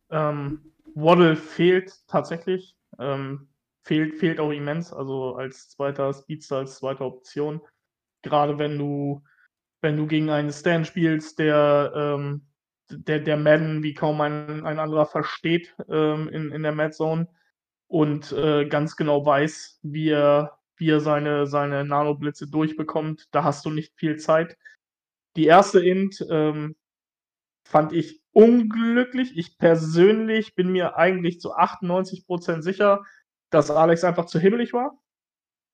Ähm, Waddle fehlt tatsächlich. Ähm, fehlt, fehlt auch immens, also als zweiter Speedster, als zweite Option. Gerade wenn du, wenn du gegen einen Stan spielst, der, ähm, der, der Madden wie kaum ein, ein anderer versteht ähm, in, in der Mad Zone und äh, ganz genau weiß, wie er, wie er seine, seine Nanoblitze durchbekommt. Da hast du nicht viel Zeit. Die erste Int ähm, fand ich unglücklich. Ich persönlich bin mir eigentlich zu 98% sicher, dass Alex einfach zu hibbelig war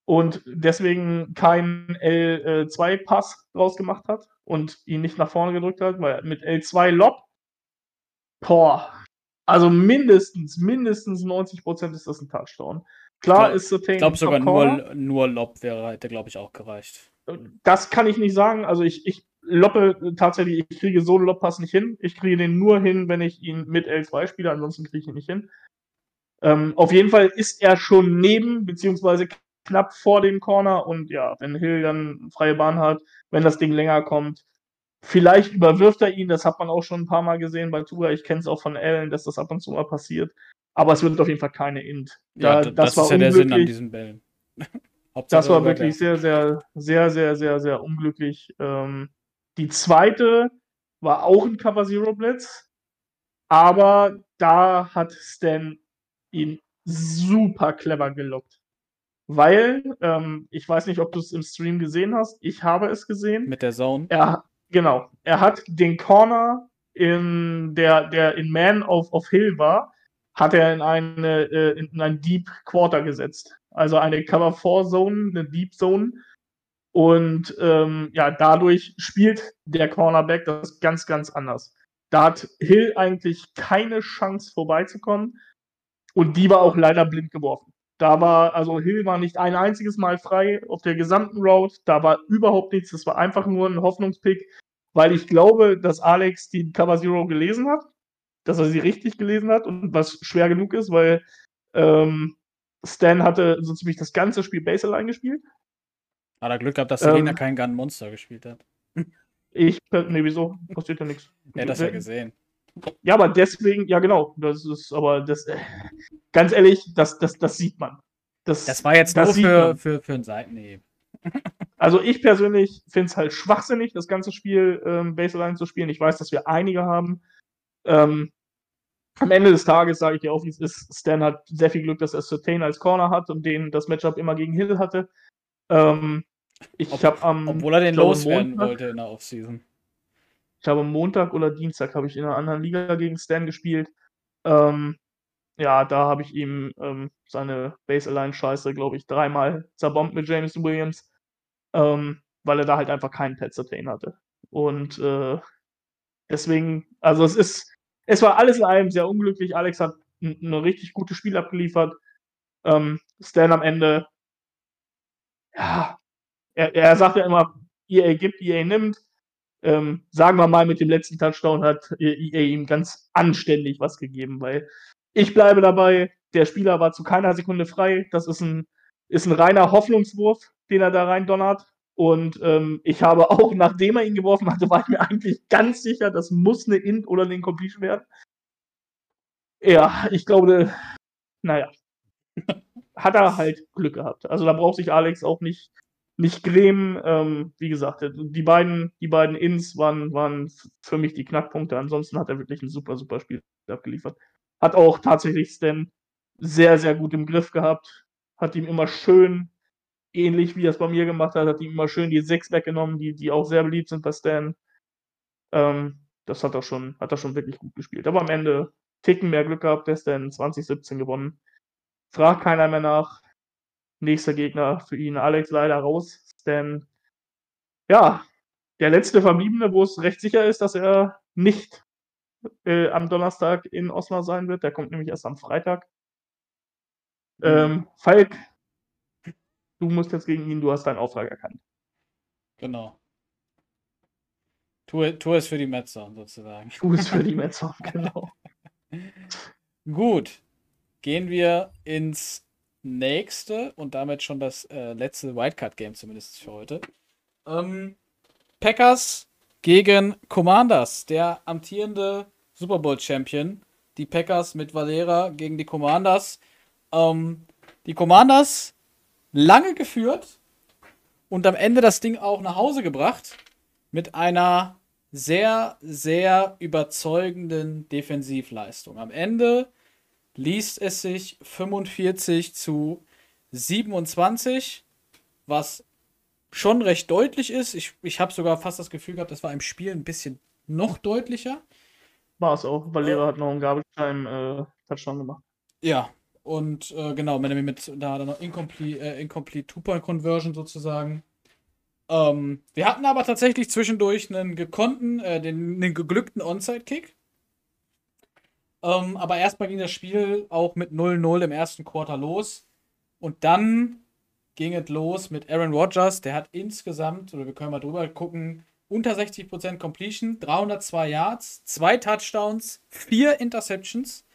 und deswegen keinen L2-Pass draus gemacht hat und ihn nicht nach vorne gedrückt hat, weil mit L2 Lob, boah, also mindestens, mindestens 90% ist das ein Touchdown. Klar glaub- ist Sertain Ich glaube sogar nur, nur Lob wäre, hätte, glaube ich, auch gereicht. Das kann ich nicht sagen. Also ich, ich loppe tatsächlich, ich kriege so einen Lobpass nicht hin. Ich kriege den nur hin, wenn ich ihn mit L2 spiele, ansonsten kriege ich ihn nicht hin. Ähm, auf jeden Fall ist er schon neben, beziehungsweise knapp vor dem Corner. Und ja, wenn Hill dann freie Bahn hat, wenn das Ding länger kommt, vielleicht überwirft er ihn, das hat man auch schon ein paar Mal gesehen bei Tua, ich kenne es auch von Allen, dass das ab und zu mal passiert, aber es wird auf jeden Fall keine Int. Ja, Da- d- das, war ist ja der Sinn an diesen Bällen. Das war wirklich sehr, sehr, sehr, sehr, sehr, sehr unglücklich. Ähm, die zweite war auch ein Cover Zero Blitz, aber da hat Stan ihn super clever gelockt. Weil, ähm, ich weiß nicht, ob du es im Stream gesehen hast, ich habe es gesehen. Mit der Zone. Er, genau, er hat den Corner, in der, der in Man auf, auf Hill war, hat er in eine äh, in ein Deep Quarter gesetzt. Also eine Cover 4 Zone, eine Deep Zone. Und ähm, ja, dadurch spielt der Cornerback das ganz, ganz anders. Da hat Hill eigentlich keine Chance vorbeizukommen. Und die war auch leider blind geworfen. Da war, also Hill war nicht ein einziges Mal frei auf der gesamten Route. Da war überhaupt nichts. Das war einfach nur ein Hoffnungspick, weil ich glaube, dass Alex die Cover Zero gelesen hat, dass er sie richtig gelesen hat und was schwer genug ist, weil ähm, Stan hatte so ziemlich das ganze Spiel Baseline gespielt. Hat er Glück gehabt, dass der Ähm, kein Gun Monster gespielt hat. Ich, nee, wieso? Passiert ja nichts. Er hat das ja gesehen. Ja, aber deswegen, ja genau, das ist, aber das, äh, ganz ehrlich, das, das, das sieht man. Das, Das war jetzt das nur für, für, für einen Seitenhieb. Also ich persönlich finde es halt schwachsinnig, das ganze Spiel ähm, Baseline zu spielen. Ich weiß, dass wir einige haben. Ähm, am Ende des Tages sage ich dir auch, wie es ist. Stan hat sehr viel Glück, dass er Certain als Corner hat und den das Matchup immer gegen Hill hatte. Ähm, ich Ob- habe am Obwohl er den loswerden Montag- wollte in der Offseason. Ich habe Montag oder Dienstag habe ich in einer anderen Liga gegen Stan gespielt. Ähm, ja, da habe ich ihm ähm, seine Baseline-Scheiße, glaube ich, dreimal zerbombt mit James Williams, ähm, weil er da halt einfach keinen Pet Certain hatte. Und äh, deswegen, also es ist, es war alles in allem sehr unglücklich. Alex hat ein richtig gutes Spiel abgeliefert. Ähm, Stan am Ende, ja, er, er sagt ja immer, EA gibt, EA nimmt ähm, sagen wir mal, mit dem letzten Touchdown hat EA ihm ganz anständig was gegeben, weil ich bleibe dabei, der Spieler war zu keiner Sekunde frei. Das ist ein, ist ein reiner Hoffnungswurf, den er da rein donnert. Und ähm, ich habe auch, nachdem er ihn geworfen hatte, war ich mir eigentlich ganz sicher, das muss eine Int oder eine Incompletion werden. Ja, ich glaube, naja. Hat er halt Glück gehabt. Also da braucht sich Alex auch nicht, nicht grämen. Ähm, wie gesagt, die beiden, die beiden Ins waren, waren für mich die Knackpunkte. Ansonsten hat er wirklich ein super, super Spiel abgeliefert. Hat auch tatsächlich Stan sehr, sehr gut im Griff gehabt. Hat ihm immer schön, ähnlich wie er es bei mir gemacht hat, hat ihm immer schön die Sechs weggenommen, die, die auch sehr beliebt sind bei Stan. Ähm, das hat er schon, hat er schon wirklich gut gespielt. Aber am Ende Ticken mehr Glück gehabt, der Stan 2017 gewonnen. Fragt keiner mehr nach. Nächster Gegner für ihn, Alex leider raus. Denn ja, der letzte Verbliebene, wo es recht sicher ist, dass er nicht äh, am Donnerstag in Osnabrück sein wird. Der kommt nämlich erst am Freitag. Ähm, Falk, du musst jetzt gegen ihn, du hast deinen Auftrag erkannt. Genau. Tu, tu es für die Metzer sozusagen. Du bist für die Metzer, genau. Gut. Gehen wir ins nächste und damit schon das äh, letzte Wildcard-Game zumindest für heute. Ähm, Packers gegen Commanders, der amtierende Super Bowl-Champion. Die Packers mit Valera gegen die Commanders. Ähm, die Commanders lange geführt und am Ende das Ding auch nach Hause gebracht mit einer sehr, sehr überzeugenden Defensivleistung. Am Ende liest es sich 45 zu 27, was schon recht deutlich ist. Ich, ich habe sogar fast das Gefühl gehabt, das war im Spiel ein bisschen noch deutlicher. War es auch. Valera hat noch einen Gabelstein-Touchdown gemacht. Ja, und äh, genau, wenn er mit da dann noch Incomplete, äh, Incomplete Two-Point-Conversion sozusagen. Ähm, wir hatten aber tatsächlich zwischendurch einen gekonnten, äh, den, einen geglückten Onside-Kick. Ähm, aber erstmal ging das Spiel auch mit 0-0 im ersten Quarter los. Und dann ging es los mit Aaron Rodgers. Der hat insgesamt, oder wir können mal drüber gucken, unter 60% Completion, 302 Yards, zwei Touchdowns, vier Interceptions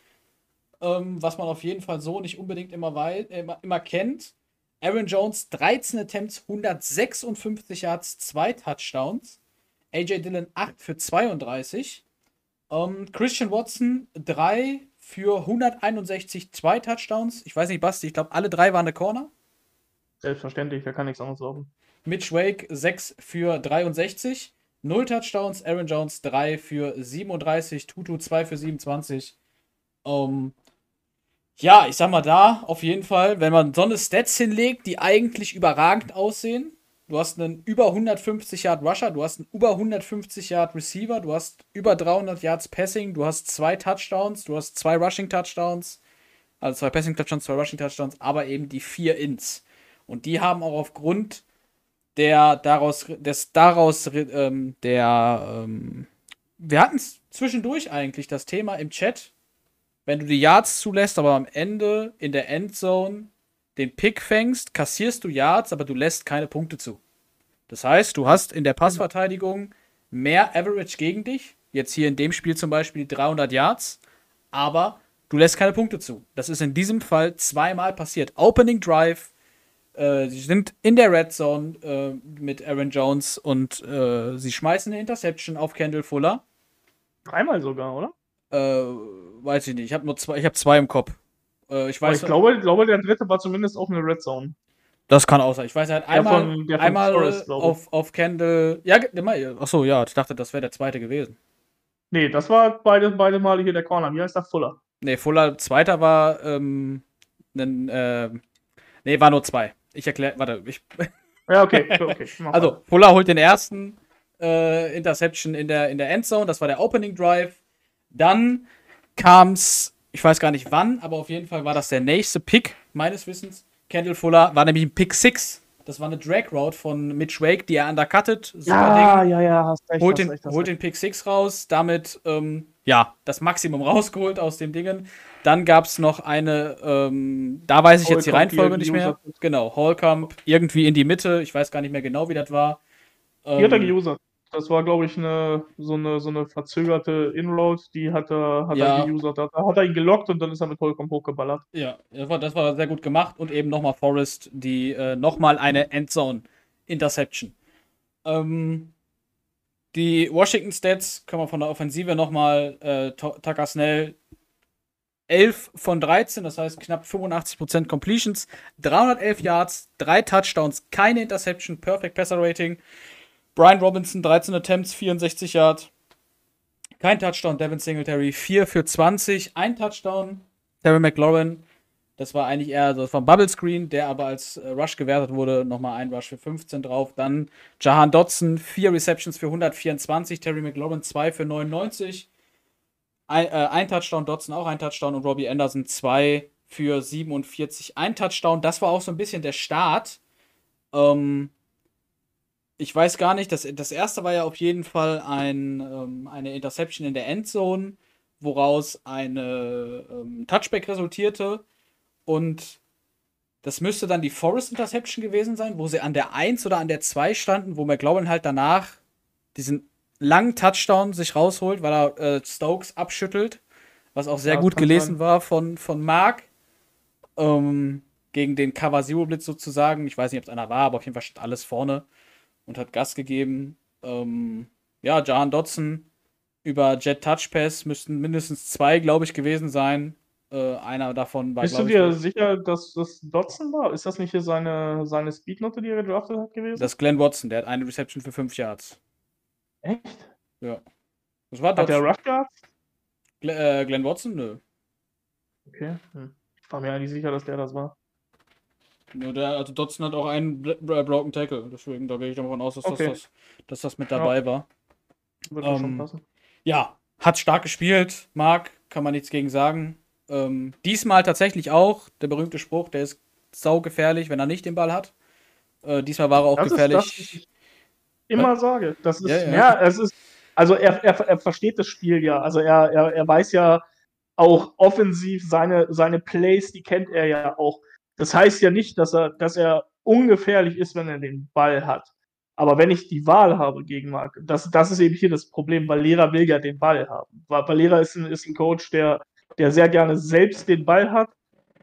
ähm, was man auf jeden Fall so nicht unbedingt immer, wei immer, immer kennt. Aaron Jones 13 Attempts, 156 Yards, 2 Touchdowns. AJ Dillon 8 für 32. Ähm, Christian Watson 3 für 161, 2 Touchdowns. Ich weiß nicht, Basti, ich glaube, alle drei waren eine Corner. Selbstverständlich, da kann nichts anderes laufen. Mitch Wake 6 für 63. 0 Touchdowns. Aaron Jones 3 für 37. Tutu 2 für 27. Ähm, ja, ich sag mal da, auf jeden Fall, wenn man so eine Stats hinlegt, die eigentlich überragend aussehen. Du hast einen über 150 Yard Rusher, du hast einen über 150 Yard Receiver, du hast über 300 Yards Passing, du hast zwei Touchdowns, du hast zwei Rushing Touchdowns, also zwei Passing Touchdowns, zwei Rushing Touchdowns, aber eben die vier Ins. Und die haben auch aufgrund der daraus, des daraus, ähm, der, ähm, wir hatten es zwischendurch eigentlich, das Thema im Chat, wenn du die Yards zulässt, aber am Ende in der Endzone den Pick fängst, kassierst du Yards, aber du lässt keine Punkte zu. Das heißt, du hast in der Passverteidigung mehr Average gegen dich. Jetzt hier in dem Spiel zum Beispiel 300 Yards, aber du lässt keine Punkte zu. Das ist in diesem Fall zweimal passiert. Opening Drive, äh, sie sind in der Red Zone äh, mit Aaron Jones und äh, sie schmeißen eine Interception auf Kendall Fuller. Dreimal sogar, oder? Äh, weiß ich nicht. Ich habe nur zwei, ich habe zwei im Kopf. Äh, ich Aber weiß, ich glaube, glaube, der dritte war zumindest auch eine Red Zone. das kann auch sein. Ich weiß, er hat Der einmal, von- der von einmal ich. auf, auf Kendall. Ja, achso, ja, ich dachte, das wäre der zweite gewesen. Nee, das war beide, beide Male hier der Corner. Wie heißt der? Fuller. Nee, Fuller, zweiter war, ähm, ein, äh, nee, war nur zwei. Ich erkläre, warte, ich, Ja, okay. okay. Also. Fuller holt den ersten äh, Interception in der, in der Endzone. Das war der Opening Drive. Dann kam's, ich weiß gar nicht wann, aber auf jeden Fall war das der nächste Pick meines Wissens. Kendall Fuller war nämlich ein Pick 6. Das war eine Drag Route von Mitch Wake, die er undercuttet. Ja, ja, ja, hast recht. Holt hast den, recht, hast holt den Pick 6 raus, damit ähm, ja, das Maximum rausgeholt aus dem Dingen. Dann gab es noch eine, ähm, da weiß ich jetzt die Reihenfolge nicht mehr. User- Genau, Holcomb irgendwie in die Mitte. Ich weiß gar nicht mehr genau, wie das war. Er Ähm, geusert. Das war, glaube ich, eine, so, eine, so eine verzögerte Inroad, die hat er, hat Ja. er geusert. Da hat er ihn gelockt und dann ist er mit Holcomb hochgeballert. Ja, das war, das war sehr gut gemacht und eben nochmal Forrest, die äh, nochmal eine Endzone Interception. Ähm, die Washington Stats können wir von der Offensive nochmal, äh, Tucker Snell 11 von 13, das heißt knapp 85% Completions, 311 Yards, 3 Touchdowns, keine Interception, Perfect Passer Rating. Brian Robinson 13 Attempts, 64 Yards, kein Touchdown, Devin Singletary 4 für 20, ein Touchdown, Terry McLaurin, das war eigentlich eher so vom Bubble Screen, der aber als äh, Rush gewertet wurde, nochmal ein Rush für 15 drauf. Dann Jahan Dotson, 4 Receptions für 124, Terry McLaurin 2 für 99. Ein, äh, ein Touchdown, Dotson auch ein Touchdown und Robbie Anderson 2 für 47. Ein Touchdown, das war auch so ein bisschen der Start. Ähm, ich weiß gar nicht, das, das erste war ja auf jeden Fall ein, ähm, eine Interception in der Endzone, woraus eine ähm, Touchback resultierte. Und das müsste dann die Forest Interception gewesen sein, wo sie an der 1 oder an der 2 standen, wo McLaurin halt danach diesen langen Touchdown sich rausholt, weil er äh, Stokes abschüttelt, was auch sehr Ja, gut gelesen sein. war von, von Mark. Ähm, gegen den Cover Zero Blitz sozusagen. Ich weiß nicht, ob es einer war, aber auf jeden Fall stand alles vorne und hat Gas gegeben. Ähm, ja, Jahan Dotson über Jet Touch Pass müssten mindestens zwei, glaube ich, gewesen sein. Äh, einer davon war, Bist du dir ich, sicher, dass das Dotson war? Ist das nicht hier seine, seine Speednote, die er gedraftet hat gewesen? das ist Glenn Watson, der hat eine Reception für fünf Yards. Echt? Das war Hat der Dotson. Rush gehabt? Gl äh, Glenn Watson? Nö. Okay. Hm. Ich war mir eigentlich sicher, dass der das war. Nur der, also Dotson hat auch einen Bl Broken Tackle. Deswegen, da gehe ich davon aus, dass, Okay. das, dass das mit dabei war. Wird doch Ähm, schon passen. Ja, hat stark gespielt. Marc, kann man nichts gegen sagen. Ähm, diesmal tatsächlich auch der berühmte Spruch, der ist saugefährlich, wenn er nicht den Ball hat. Äh, diesmal war er auch Das ist gefährlich. das, was ich immer sage. Das ist, Ja, ja, ja. es ist, also er, er, er versteht das Spiel ja. Also er, er, er weiß ja auch offensiv seine, seine Plays, die kennt er ja auch. Das heißt ja nicht, dass er, dass er ungefährlich ist, wenn er den Ball hat. Aber wenn ich die Wahl habe gegen Marc, das, das ist eben hier das Problem. Valera will ja den Ball haben. Va- Valera ist ein, ist ein Coach, der, der sehr gerne selbst den Ball hat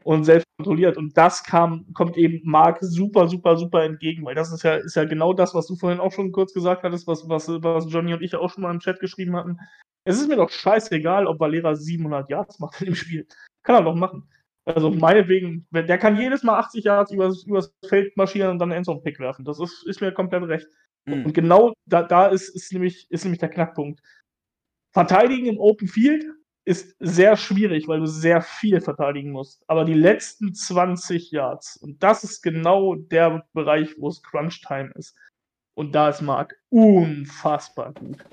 und selbst kontrolliert. Und das kam, kommt eben Marc super, super, super entgegen, weil das ist ja, ist ja genau das, was du vorhin auch schon kurz gesagt hattest, was, was, was Johnny und ich auch schon mal im Chat geschrieben hatten. Es ist mir doch scheißegal, ob Valera 700 Yards macht in dem Spiel. Kann er doch machen. Also meinetwegen, wenn- der kann jedes Mal 80 Yards übers, übers Feld marschieren und dann einen Endzone-Pick werfen. Das ist, ist mir komplett recht. Mhm. Und genau da, da ist, ist, nämlich, ist nämlich der Knackpunkt. Verteidigen im Open Field ist sehr schwierig, weil du sehr viel verteidigen musst. Aber die letzten 20 Yards, und das ist genau der Bereich, wo es Crunch-Time ist. Und da ist Mark unfassbar gut.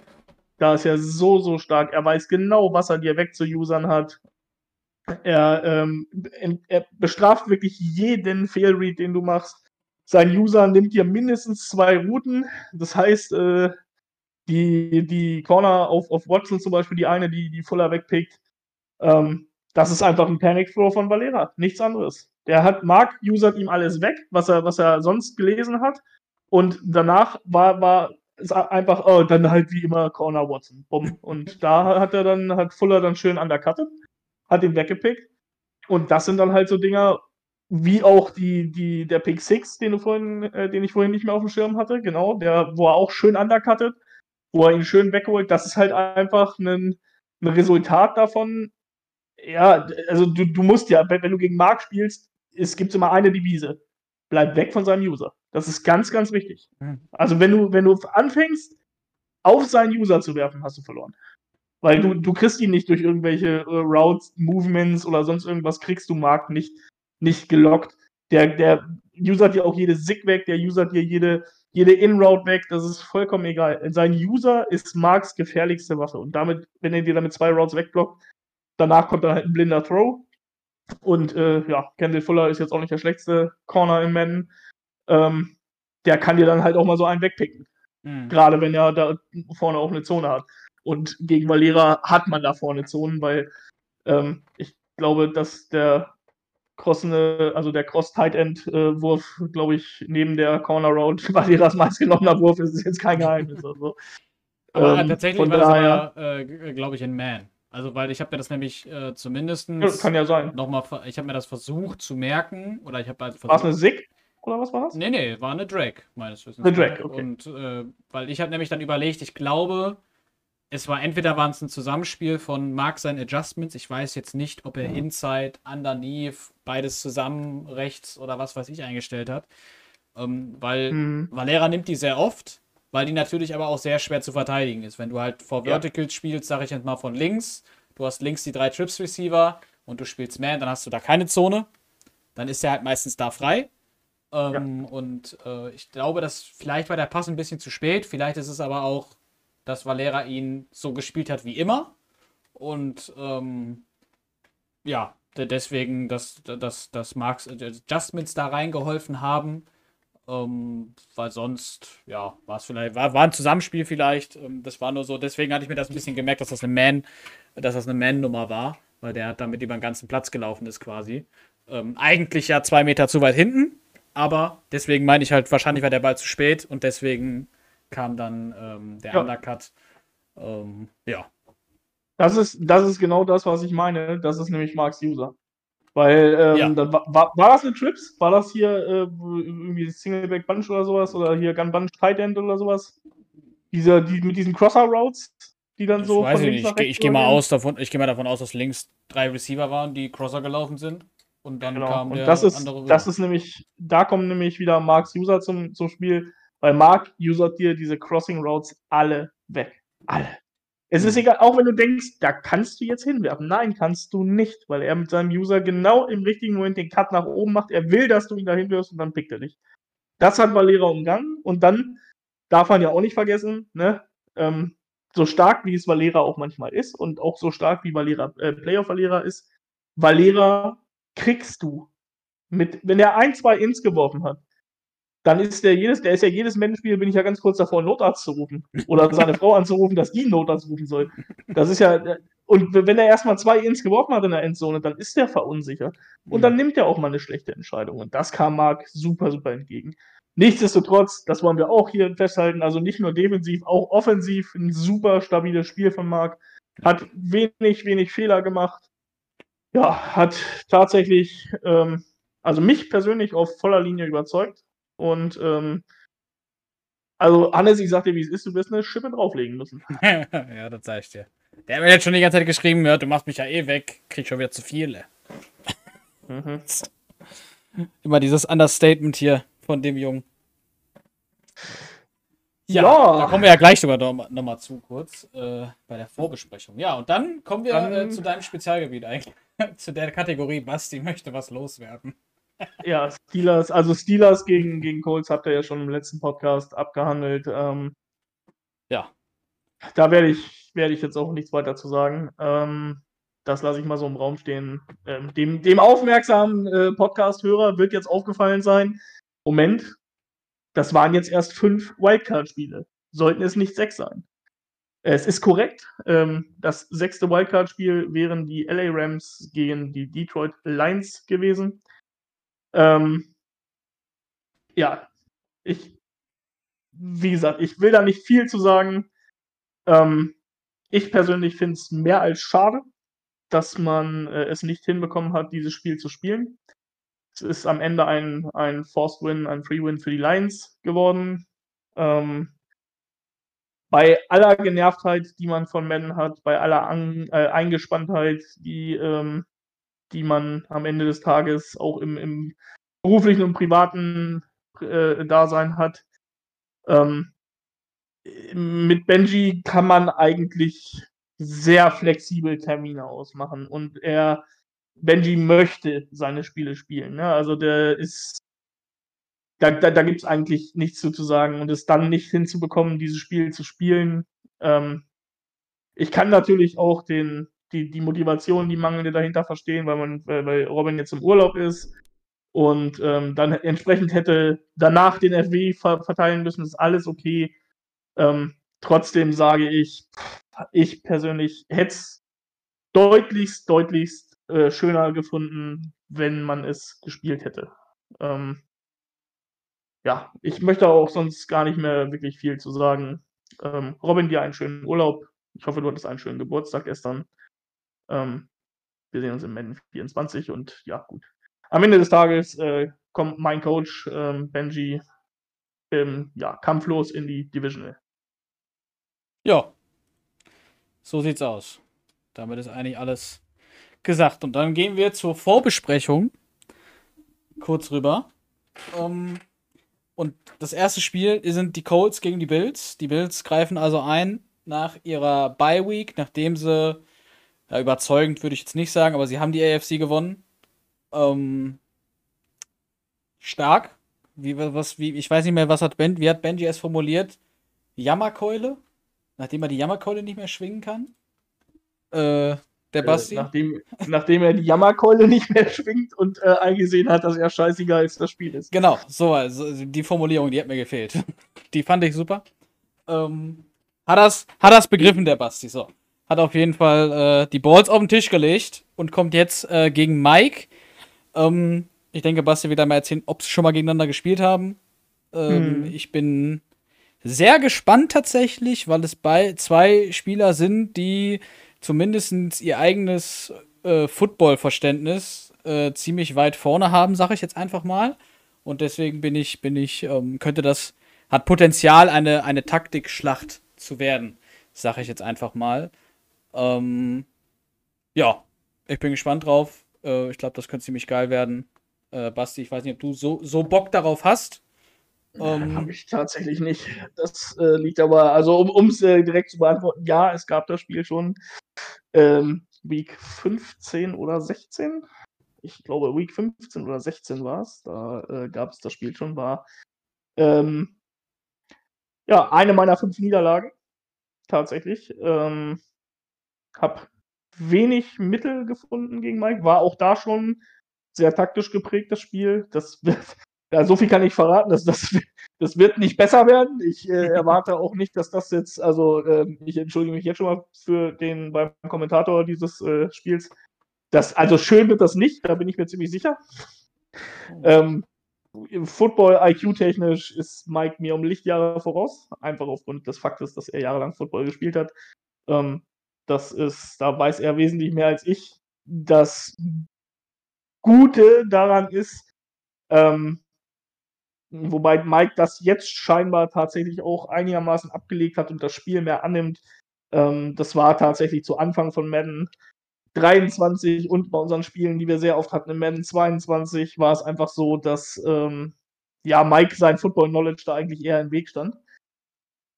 Da ist er so, so stark. Er weiß genau, was er dir wegzuusern hat. Er, ähm, er bestraft wirklich jeden Failread, den du machst. Sein User nimmt dir mindestens zwei Routen. Das heißt, äh, die, die Corner auf, auf Watson zum Beispiel, die eine, die, die Fuller wegpickt, ähm, das ist einfach ein Panic Throw von Valera. Nichts anderes. Der hat, Mark usert ihm alles weg, was er, was er sonst gelesen hat. Und danach war, war es einfach, oh, dann halt wie immer Corner Watson. Bumm. Und da hat er dann, hat Fuller dann schön undercutted, hat ihn weggepickt. Und das sind dann halt so Dinger, wie auch die, die, der Pick 6, den du vorhin, äh, den ich vorhin nicht mehr auf dem Schirm hatte, genau, der, wo er auch schön undercuttet, wo er ihn schön wegholt, das ist halt einfach ein, ein Resultat davon. Ja, also du, du musst ja, wenn, wenn du gegen Mark spielst, es gibt immer eine Devise. Bleib weg von seinem User. Das ist ganz, ganz wichtig. Mhm. Also wenn du, wenn du anfängst, auf seinen User zu werfen, hast du verloren. Weil du, du kriegst ihn nicht durch irgendwelche äh, Routes, Movements oder sonst irgendwas, kriegst du Mark nicht, nicht gelockt. Der, der usert dir auch jede Sig weg, der usert dir jede, jede In-Route weg, das ist vollkommen egal. Sein User ist Marks gefährlichste Waffe. Und damit, wenn er dir damit zwei Routes wegblockt, danach kommt dann halt ein blinder Throw. Und äh, ja, Kendall Fuller ist jetzt auch nicht der schlechteste Corner im Madden. Ähm, der kann dir dann halt auch mal so einen wegpicken. Mhm. Gerade wenn er da vorne auch eine Zone hat. Und gegen Valera hat man da vorne Zonen, weil ähm, ich glaube, dass der crossende, also der Cross-Tight-End-Wurf, glaube ich, neben der Corner Road Valeras meistgenommener Wurf ist, ist jetzt kein Geheimnis. Also, Aber ähm, tatsächlich war das daher- aber, äh, glaube ich, ein Man. Also, weil ich habe mir das nämlich äh, zumindest ja, kann ja sein. nochmal, ich habe mir das versucht zu merken, oder ich habe halt War es eine. Sig? Oder was war das? Nee, nee, war eine Drag, meines Wissens. Eine Drag, okay. Und äh, weil ich habe nämlich dann überlegt, ich glaube, es war entweder waren es ein Zusammenspiel von Mark seinen Adjustments. Ich weiß jetzt nicht, ob er Inside, Underneath, beides zusammen, rechts oder was weiß ich eingestellt hat. Ähm, weil Mhm. Valera nimmt die sehr oft, weil die natürlich aber auch sehr schwer zu verteidigen ist. Wenn du halt vor Ja. Verticals spielst, sage ich jetzt mal von links, du hast links die drei Trips Receiver und du spielst Man, dann hast du da keine Zone. Dann ist er halt meistens da frei. Ähm, Und äh, ich glaube, dass vielleicht war der Pass ein bisschen zu spät. Vielleicht ist es aber auch, dass Valera ihn so gespielt hat wie immer. Und ähm, ja, de- deswegen, dass, dass, dass Marks Adjustments da reingeholfen haben. Ähm, weil sonst, ja, war es vielleicht, war, war ein Zusammenspiel vielleicht. Ähm, das war nur so, deswegen hatte ich mir das ein bisschen gemerkt, dass das eine Man, dass das eine Man-Nummer war, weil der damit über den ganzen Platz gelaufen ist quasi. Ähm, eigentlich ja zwei Meter zu weit hinten, aber deswegen meine ich halt, wahrscheinlich war der Ball zu spät und deswegen kam dann ähm, der Ja. Undercut. Ähm, ja. Das ist, das ist genau das, was ich meine. Das ist nämlich Marks User. Weil, ähm, Ja. da war, war, war das eine Trips? War das hier äh, irgendwie Singleback Bunch oder sowas? Oder hier Gun Bunch Tight End oder sowas? Diese, die, mit diesen Crosser Routes, die dann Ich so weiß ich nicht. Ich, ich gehe mal aus davon, ich gehe mal davon aus, dass links drei Receiver waren, die Crosser gelaufen sind. Und dann Genau. kam Und der das ist, andere das ist nämlich, da kommen nämlich wieder Marks User zum, zum Spiel, weil Mark usert dir diese Crossing Routes alle weg. Alle. Es ist Mhm. egal, auch wenn du denkst, da kannst du jetzt hinwerfen. Nein, kannst du nicht, weil er mit seinem User genau im richtigen Moment den Cut nach oben macht. Er will, dass du ihn da hinwirfst und dann pickt er dich. Das hat Valera umgangen und dann darf man ja auch nicht vergessen, ne? Ähm, so stark wie es Valera auch manchmal ist und auch so stark wie Valera, äh, Playoff Valera ist, Valera kriegst du mit, wenn er ein, zwei Ins geworfen hat, dann ist der jedes, der ist ja jedes Menschenspiel, bin ich ja ganz kurz davor, einen Notarzt zu rufen. Oder seine Frau anzurufen, dass die einen Notarzt rufen soll. Das ist ja, und wenn er erstmal zwei Ins geworfen hat in der Endzone, dann ist der verunsichert. Und dann nimmt er auch mal eine schlechte Entscheidung. Und das kam Marc super, super entgegen. Nichtsdestotrotz, das wollen wir auch hier festhalten, also nicht nur defensiv, auch offensiv ein super stabiles Spiel von Marc. Hat wenig, wenig Fehler gemacht. Ja, hat tatsächlich, ähm, also mich persönlich auf voller Linie überzeugt. Und ähm, also Hannes, ich sag dir, wie es ist, du wirst eine Schippe drauflegen müssen. ja, das sag ich dir. Der hat mir jetzt schon die ganze Zeit geschrieben, ja, du machst mich ja eh weg, krieg schon wieder zu viele. Mhm. Immer dieses Understatement hier von dem Jungen. Ja, Ja. da kommen wir ja gleich sogar noch, noch mal zu, kurz, äh, bei der Vorbesprechung. Ja, und dann kommen wir Dann- äh, zu deinem Spezialgebiet eigentlich. zu der Kategorie, Basti möchte was loswerden. Ja, Steelers, also Steelers gegen, gegen Colts habt ihr ja schon im letzten Podcast abgehandelt. Ähm, Ja. Da werde ich, werde ich jetzt auch nichts weiter zu sagen. Ähm, das lasse ich mal so im Raum stehen. Ähm, dem, dem aufmerksamen äh, Podcast-Hörer wird jetzt aufgefallen sein, Moment, das waren jetzt erst fünf Wildcard-Spiele. Sollten es nicht sechs sein. Es ist korrekt. Ähm, das sechste Wildcard-Spiel wären die LA Rams gegen die Detroit Lions gewesen. Ähm, ja, ich, wie gesagt, ich will da nicht viel zu sagen. Ähm, ich persönlich finde es mehr als schade, dass man äh, es nicht hinbekommen hat, dieses Spiel zu spielen. Es ist am Ende ein, ein Forced Win, ein Free Win für die Lions geworden. Ähm, bei aller Genervtheit, die man von Madden hat, bei aller An äh, Eingespanntheit, die, ähm, die man am Ende des Tages auch im, im beruflichen und privaten äh, Dasein hat, ähm, mit Benji kann man eigentlich sehr flexibel Termine ausmachen und er, Benji möchte seine Spiele spielen. Ne? Also der ist, da, da, da gibt es eigentlich nichts zu, zu sagen und es dann nicht hinzubekommen, dieses Spiel zu spielen. Ähm, ich kann natürlich auch den, die, die Motivation, die mangelnde dahinter verstehen, weil man, weil, Robin jetzt im Urlaub ist und ähm, dann entsprechend hätte danach den FW ver verteilen müssen, ist alles okay. Ähm, trotzdem sage ich, ich persönlich hätte es deutlichst, deutlichst äh, schöner gefunden, wenn man es gespielt hätte. Ähm, ja, ich möchte auch sonst gar nicht mehr wirklich viel zu sagen. Ähm, Robin, dir einen schönen Urlaub. Ich hoffe, du hattest einen schönen Geburtstag gestern. Ähm, wir sehen uns im Madden 24 und ja, gut. Am Ende des Tages äh, kommt mein Coach ähm, Benji ähm, ja, kampflos in die Divisional. Ja. So sieht's aus. Damit ist eigentlich alles gesagt. Und dann gehen wir zur Vorbesprechung. Kurz rüber. Ähm, und das erste Spiel sind die Colts gegen die Bills. Die Bills greifen also ein nach ihrer Bye Week, nachdem sie ja, überzeugend würde ich jetzt nicht sagen, aber sie haben die AFC gewonnen. Ähm, stark. Wie, was, wie, ich weiß nicht mehr, was hat Ben, wie hat Benji es formuliert? Jammerkeule? Nachdem er die Jammerkeule nicht mehr schwingen kann? Äh, der Basti? Äh, nachdem, nachdem er die Jammerkeule nicht mehr schwingt und äh, eingesehen hat, dass er scheißegal ist, das Spiel ist. Genau, so, also die Formulierung, die hat mir gefehlt. Die fand ich super. Ähm, hat das, hat das begriffen, der Basti, so. Hat auf jeden Fall äh, die Balls auf den Tisch gelegt und kommt jetzt äh, gegen Mike. Ähm, ich denke, Basti wird da mal erzählen, ob sie schon mal gegeneinander gespielt haben. Ähm, Hm. Ich bin sehr gespannt tatsächlich, weil es bei zwei Spieler sind, die zumindest ihr eigenes äh, Football-Verständnis äh, ziemlich weit vorne haben, sage ich jetzt einfach mal. Und deswegen bin ich, bin ich, ähm, könnte das, hat Potenzial, eine, eine Taktikschlacht zu werden, sage ich jetzt einfach mal. Ähm, ja, ich bin gespannt drauf. Äh, ich glaube, das könnte ziemlich geil werden. Äh, Basti, ich weiß nicht, ob du so, so Bock darauf hast. Ähm, Habe ich tatsächlich nicht. Das äh, liegt aber, also um es äh, direkt zu beantworten, ja, es gab das Spiel schon ähm, Week 15 oder 16. Ich glaube, Week 15 oder 16 war es. Da äh, gab es das Spiel schon, war ähm, ja eine meiner fünf Niederlagen. Tatsächlich. Ähm, hab wenig Mittel gefunden gegen Mike. War auch da schon sehr taktisch geprägt, das Spiel. Das wird, ja, so viel kann ich verraten, dass das, das wird nicht besser werden. Ich äh, erwarte auch nicht, dass das jetzt, also ähm, ich entschuldige mich jetzt schon mal für den beim Kommentator dieses äh, Spiels. Das, also schön wird das nicht, da bin ich mir ziemlich sicher. Ähm, Football IQ-technisch ist Mike mir um Lichtjahre voraus, einfach aufgrund des Faktes, dass er jahrelang Football gespielt hat. Ähm, das ist, da weiß er wesentlich mehr als ich. Das Gute daran ist, ähm, wobei Mike das jetzt scheinbar tatsächlich auch einigermaßen abgelegt hat und das Spiel mehr annimmt. Ähm, das war tatsächlich zu Anfang von Madden 23 und bei unseren Spielen, die wir sehr oft hatten, in Madden 22, war es einfach so, dass ähm, ja, Mike sein Football-Knowledge da eigentlich eher im Weg stand,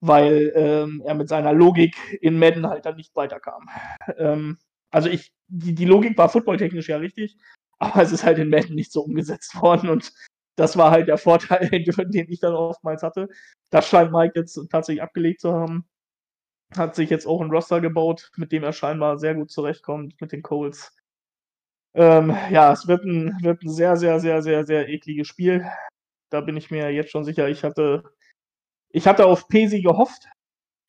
weil ähm, er mit seiner Logik in Madden halt dann nicht weiterkam. Ähm, also ich, die, die Logik war footballtechnisch ja richtig, aber es ist halt in Madden nicht so umgesetzt worden und das war halt der Vorteil, den ich dann oftmals hatte. Das scheint Mike jetzt tatsächlich abgelegt zu haben. Hat sich jetzt auch ein Roster gebaut, mit dem er scheinbar sehr gut zurechtkommt, mit den Coles. Ähm, ja, es wird ein, wird ein sehr, sehr, sehr, sehr, sehr ekliges Spiel. Da bin ich mir jetzt schon sicher. Ich hatte, ich hatte auf Pesi gehofft.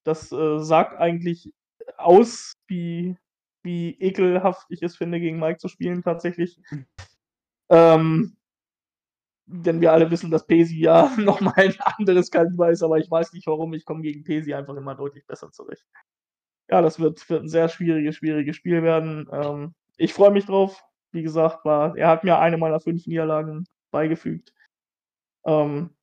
Das äh, sagt eigentlich aus, wie, wie ekelhaft ich es finde, gegen Mike zu spielen, tatsächlich. Ähm, denn wir alle wissen, dass Pesi ja nochmal ein anderes Kaliber ist, aber ich weiß nicht warum. Ich komme gegen Pesi einfach immer deutlich besser zurecht. Ja, das wird, wird ein sehr schwieriges, schwieriges Spiel werden. Ähm, ich freue mich drauf. Wie gesagt, war, er hat mir eine meiner fünf Niederlagen beigefügt. Ähm,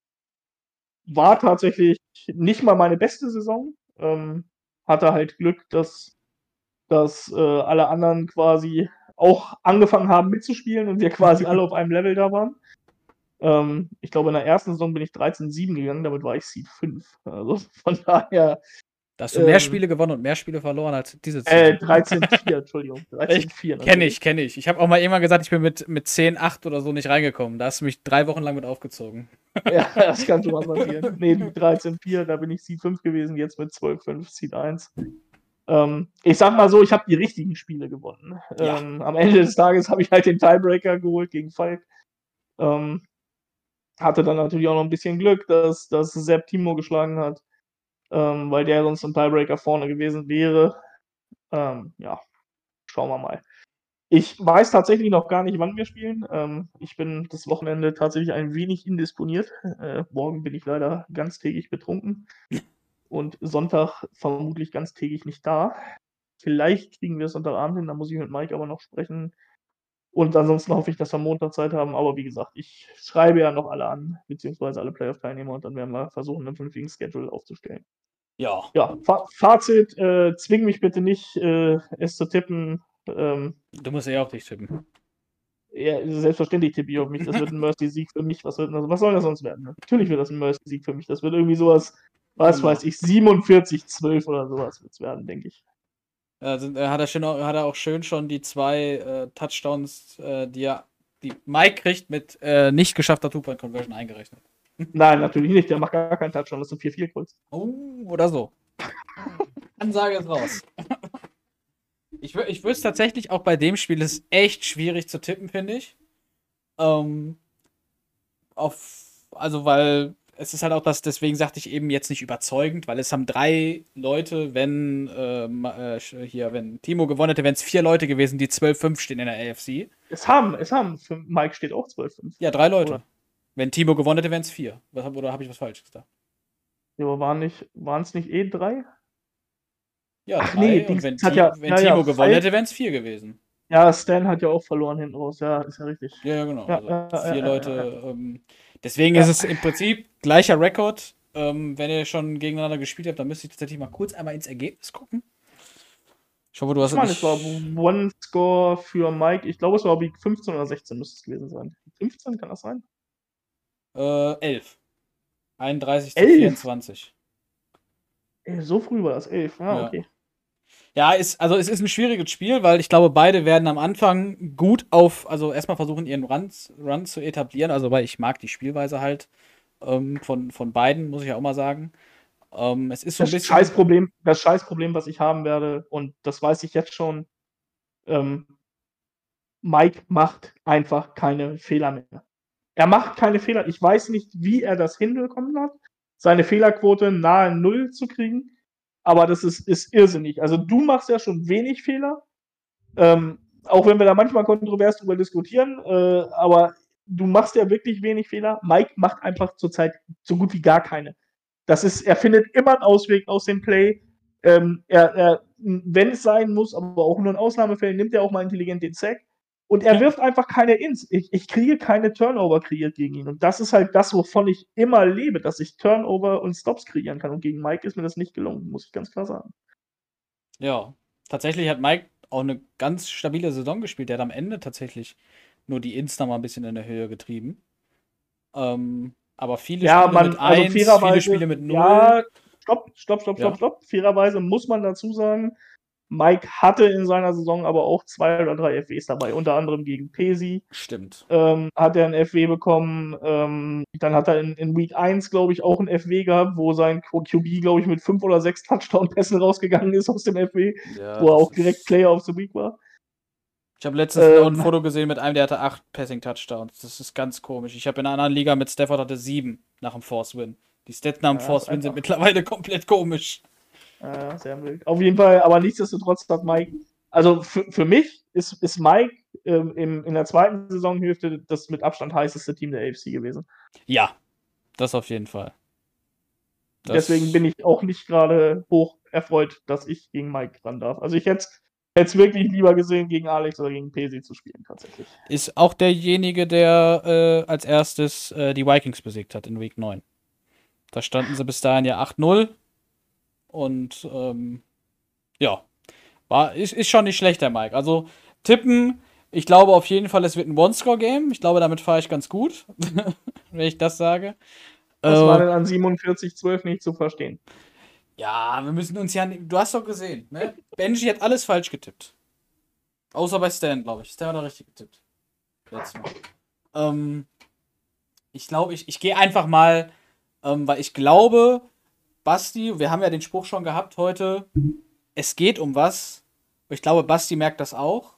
war tatsächlich nicht mal meine beste Saison. Ähm, hatte halt Glück, dass, dass äh, alle anderen quasi auch angefangen haben mitzuspielen und wir quasi alle auf einem Level da waren. Ähm, ich glaube, in der ersten Saison bin ich 13-7 gegangen, damit war ich Seed 5. Also von daher. Da hast du mehr ähm, Spiele gewonnen und mehr Spiele verloren als diese Äh, Saison. 13-4, Entschuldigung. 13-4. Kenne ich, kenne ich. Ich habe auch mal irgendwann gesagt, ich bin mit, mit 10, 8 oder so nicht reingekommen. Da hast du mich drei Wochen lang mit aufgezogen. Ja, das kann schon mal passieren. Nee, mit 13-4, da bin ich Seed 5 gewesen, jetzt mit 12-5, Seed 1. Ähm, ich sag mal so, ich habe die richtigen Spiele gewonnen. Ja. Ähm, am Ende des Tages habe ich halt den Tiebreaker geholt gegen Falk. Ähm, hatte dann natürlich auch noch ein bisschen Glück, dass, dass Sepp Timo geschlagen hat, ähm, weil der sonst im Tiebreaker vorne gewesen wäre. Ähm, ja, schauen wir mal. Ich weiß tatsächlich noch gar nicht, wann wir spielen. Ähm, ich bin das Wochenende tatsächlich ein wenig indisponiert. Äh, morgen bin ich leider ganztägig betrunken und Sonntag vermutlich ganztägig nicht da. Vielleicht kriegen wir es Sonntagabend hin, da muss ich mit Mike aber noch sprechen. Und ansonsten hoffe ich, dass wir Montag Zeit haben. Aber wie gesagt, ich schreibe ja noch alle an, beziehungsweise alle Playoff-Teilnehmer und dann werden wir versuchen, einen vernünftigen Schedule aufzustellen. Ja. Ja, Fa Fazit, äh, zwing mich bitte nicht, äh, es zu tippen. Ähm, Du musst eher auf dich tippen. ja, selbstverständlich tippe ich auf mich. Das wird ein Mercy-Sieg für mich. Was, wird, also, was soll das sonst werden? Ne? Natürlich wird das ein Mercy-Sieg für mich. Das wird irgendwie sowas, was Genau. weiß ich, 47-12 oder sowas wird es werden, denke ich. Äh, hat, er schön, hat er auch schön schon die zwei äh, Touchdowns, äh, die er, die Mike kriegt, mit äh, nicht geschaffter Two-Point-Conversion eingerechnet. Nein, natürlich nicht. Der macht gar keinen Touchdown. Das sind 4-4 Calls. Oh, oder so. Ansage ist raus. Ich, ich würde es tatsächlich auch bei dem Spiel, ist echt schwierig zu tippen, finde ich. Ähm, auf, also, weil es ist halt auch das, deswegen sagte ich eben jetzt nicht überzeugend, weil es haben drei Leute, wenn äh, ma- äh, hier, wenn Timo gewonnen hätte, wären es vier Leute gewesen, die 12-5 stehen in der AFC. Es haben, es haben. Für Mike steht auch 12-5. Ja, drei Leute. Oder? Wenn Timo gewonnen hätte, wären es vier. Oder habe ich was falsch gesagt? Ja, aber waren es nicht eh drei? Ja, Ach drei. nee, und wenn, Ti- ja- wenn ja, Timo gewonnen hätte, wären es vier gewesen. Ja, Stan hat ja auch verloren hinten raus. Ja, ist ja richtig. Ja, ja, genau. Also ja, ja, vier Leute. Ähm, deswegen ist es im Prinzip gleicher Rekord. Ähm, wenn ihr schon gegeneinander gespielt habt, dann müsst ihr tatsächlich mal kurz einmal ins Ergebnis gucken. Ich hoffe, du hast Ich meine, es war One-Score für Mike. Ich glaube, es war Week 15 oder 16 müsste es gewesen sein. 15, kann das sein? äh, 11. 31 zu 11? 24. Ey, so früh war das 11. Ja, Ja. okay. Ja, ist, also es ist ein schwieriges Spiel, weil ich glaube, beide werden am Anfang gut auf, also erstmal versuchen, ihren Run, Run zu etablieren. Also, weil ich mag die Spielweise halt ähm, von, von beiden, muss ich ja auch mal sagen. Ähm, es ist so ein Das bisschen. Scheißproblem, das Scheißproblem, was ich haben werde, und das weiß ich jetzt schon, ähm, Mike macht einfach keine Fehler mehr. Er macht keine Fehler. Ich weiß nicht, wie er das hinbekommen hat, seine Fehlerquote nahe Null zu kriegen. Aber das ist, ist irrsinnig. Also du machst ja schon wenig Fehler. Ähm, auch wenn wir da manchmal kontrovers drüber diskutieren, äh, aber du machst ja wirklich wenig Fehler. Mike macht einfach zurzeit so gut wie gar keine. Das ist, er findet immer einen Ausweg aus dem Play. Ähm, er, er, wenn es sein muss, aber auch nur in Ausnahmefällen, nimmt er auch mal intelligent den Sack. Und er Ja. wirft einfach keine Ins. Ich, ich kriege keine Turnover kreiert gegen ihn. Und das ist halt das, wovon ich immer lebe, dass ich Turnover und Stops kreieren kann. Und gegen Mike ist mir das nicht gelungen, muss ich ganz klar sagen. Ja, tatsächlich hat Mike auch eine ganz stabile Saison gespielt. Der hat am Ende tatsächlich nur die Insta mal ein bisschen in der Höhe getrieben. Ähm, aber viele Ja, Spiele man, mit also 1, fairerweise. viele Spiele mit 0. Ja, stopp, stopp, stopp, Ja. stopp, stopp. Fairerweise muss man dazu sagen, Mike hatte in seiner Saison aber auch zwei oder drei FWs dabei, unter anderem gegen Pesi. Stimmt. ähm, hat er ein FW bekommen. Ähm, dann hat er in, in Week 1, glaube ich, auch ein FW gehabt, wo sein QB, glaube ich, mit fünf oder sechs Touchdown-Pässen rausgegangen ist aus dem FW, Ja, wo er auch direkt Player of the Week war. Ich habe letztens Ähm, ein Foto gesehen mit einem, der hatte acht Passing-Touchdowns. Das ist ganz komisch. Ich habe in einer anderen Liga mit Stafford hatte sieben nach dem Force-Win. Die Stats nach dem Ja, Force-Win sind mittlerweile komplett komisch. Ja, sehr wild. Auf jeden Fall, aber nichtsdestotrotz hat Mike, also für, für mich ist, ist Mike ähm, im, in der zweiten Saisonhälfte das mit Abstand heißeste Team der AFC gewesen. Ja, das auf jeden Fall. Das- Deswegen bin ich auch nicht gerade hoch erfreut, dass ich gegen Mike ran darf. Also ich hätte es wirklich lieber gesehen, gegen Alex oder gegen Pesi zu spielen, tatsächlich. Ist auch derjenige, der äh, als erstes äh, die Vikings besiegt hat in Week 9. Da standen sie bis dahin ja 8-0. Und ähm, ja, war, ist, ist schon nicht schlecht, der Mike. Also tippen, ich glaube auf jeden Fall, es wird ein One-Score-Game. Ich glaube, damit fahre ich ganz gut, wenn ich das sage. Das Äh, war denn an 47-12 nicht zu verstehen. ja, wir müssen uns ja. Du hast doch gesehen, ne? Benji hat alles falsch getippt. Außer bei Stan, glaube ich. Stan hat er richtig getippt. Letztes Mal. Ähm, ich glaube, ich, ich gehe einfach mal, ähm, weil ich glaube, Basti, wir haben ja den Spruch schon gehabt heute, es geht um was. Ich glaube, Basti merkt das auch.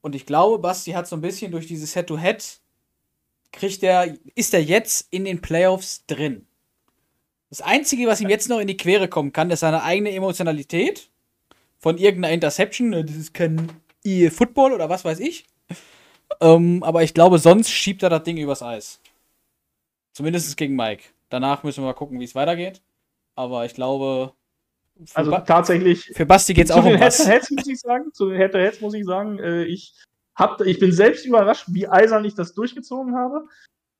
Und ich glaube, Basti hat so ein bisschen durch dieses Head-to-Head, kriegt er, ist er jetzt in den Playoffs drin. Das Einzige, was ihm jetzt noch in die Quere kommen kann, ist seine eigene Emotionalität von irgendeiner Interception. äh, Das ist kein EA Football oder was weiß ich. Ähm, aber ich glaube, sonst schiebt er das Ding übers Eis. Zumindest gegen Mike. Danach müssen wir mal gucken, wie es weitergeht. Aber ich glaube, für, Also ba tatsächlich, für Basti geht es auch um was. Head-to-Heads muss ich sagen, zu den Head-to-Heads muss ich sagen, äh, ich, hab, ich bin selbst überrascht, wie eisern ich das durchgezogen habe.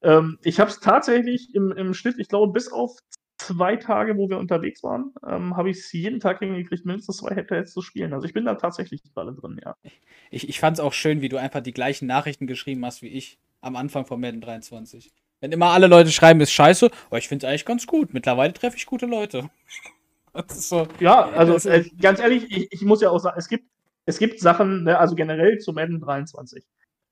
Ähm, ich habe es tatsächlich im, im Schnitt, ich glaube, bis auf zwei Tage, wo wir unterwegs waren, ähm, habe ich es jeden Tag hingekriegt, mindestens zwei Head-to-Heads zu spielen. Also ich bin da tatsächlich alle drin, ja. Ich, ich fand es auch schön, wie du einfach die gleichen Nachrichten geschrieben hast wie ich am Anfang von Madden 23. Wenn immer alle Leute schreiben, ist scheiße, aber ich finde es eigentlich ganz gut. Mittlerweile treffe ich gute Leute. So, ja, also äh, ganz ehrlich, ich, ich, muss ja auch sagen, es gibt, es gibt Sachen, ne, also generell zu Madden 23.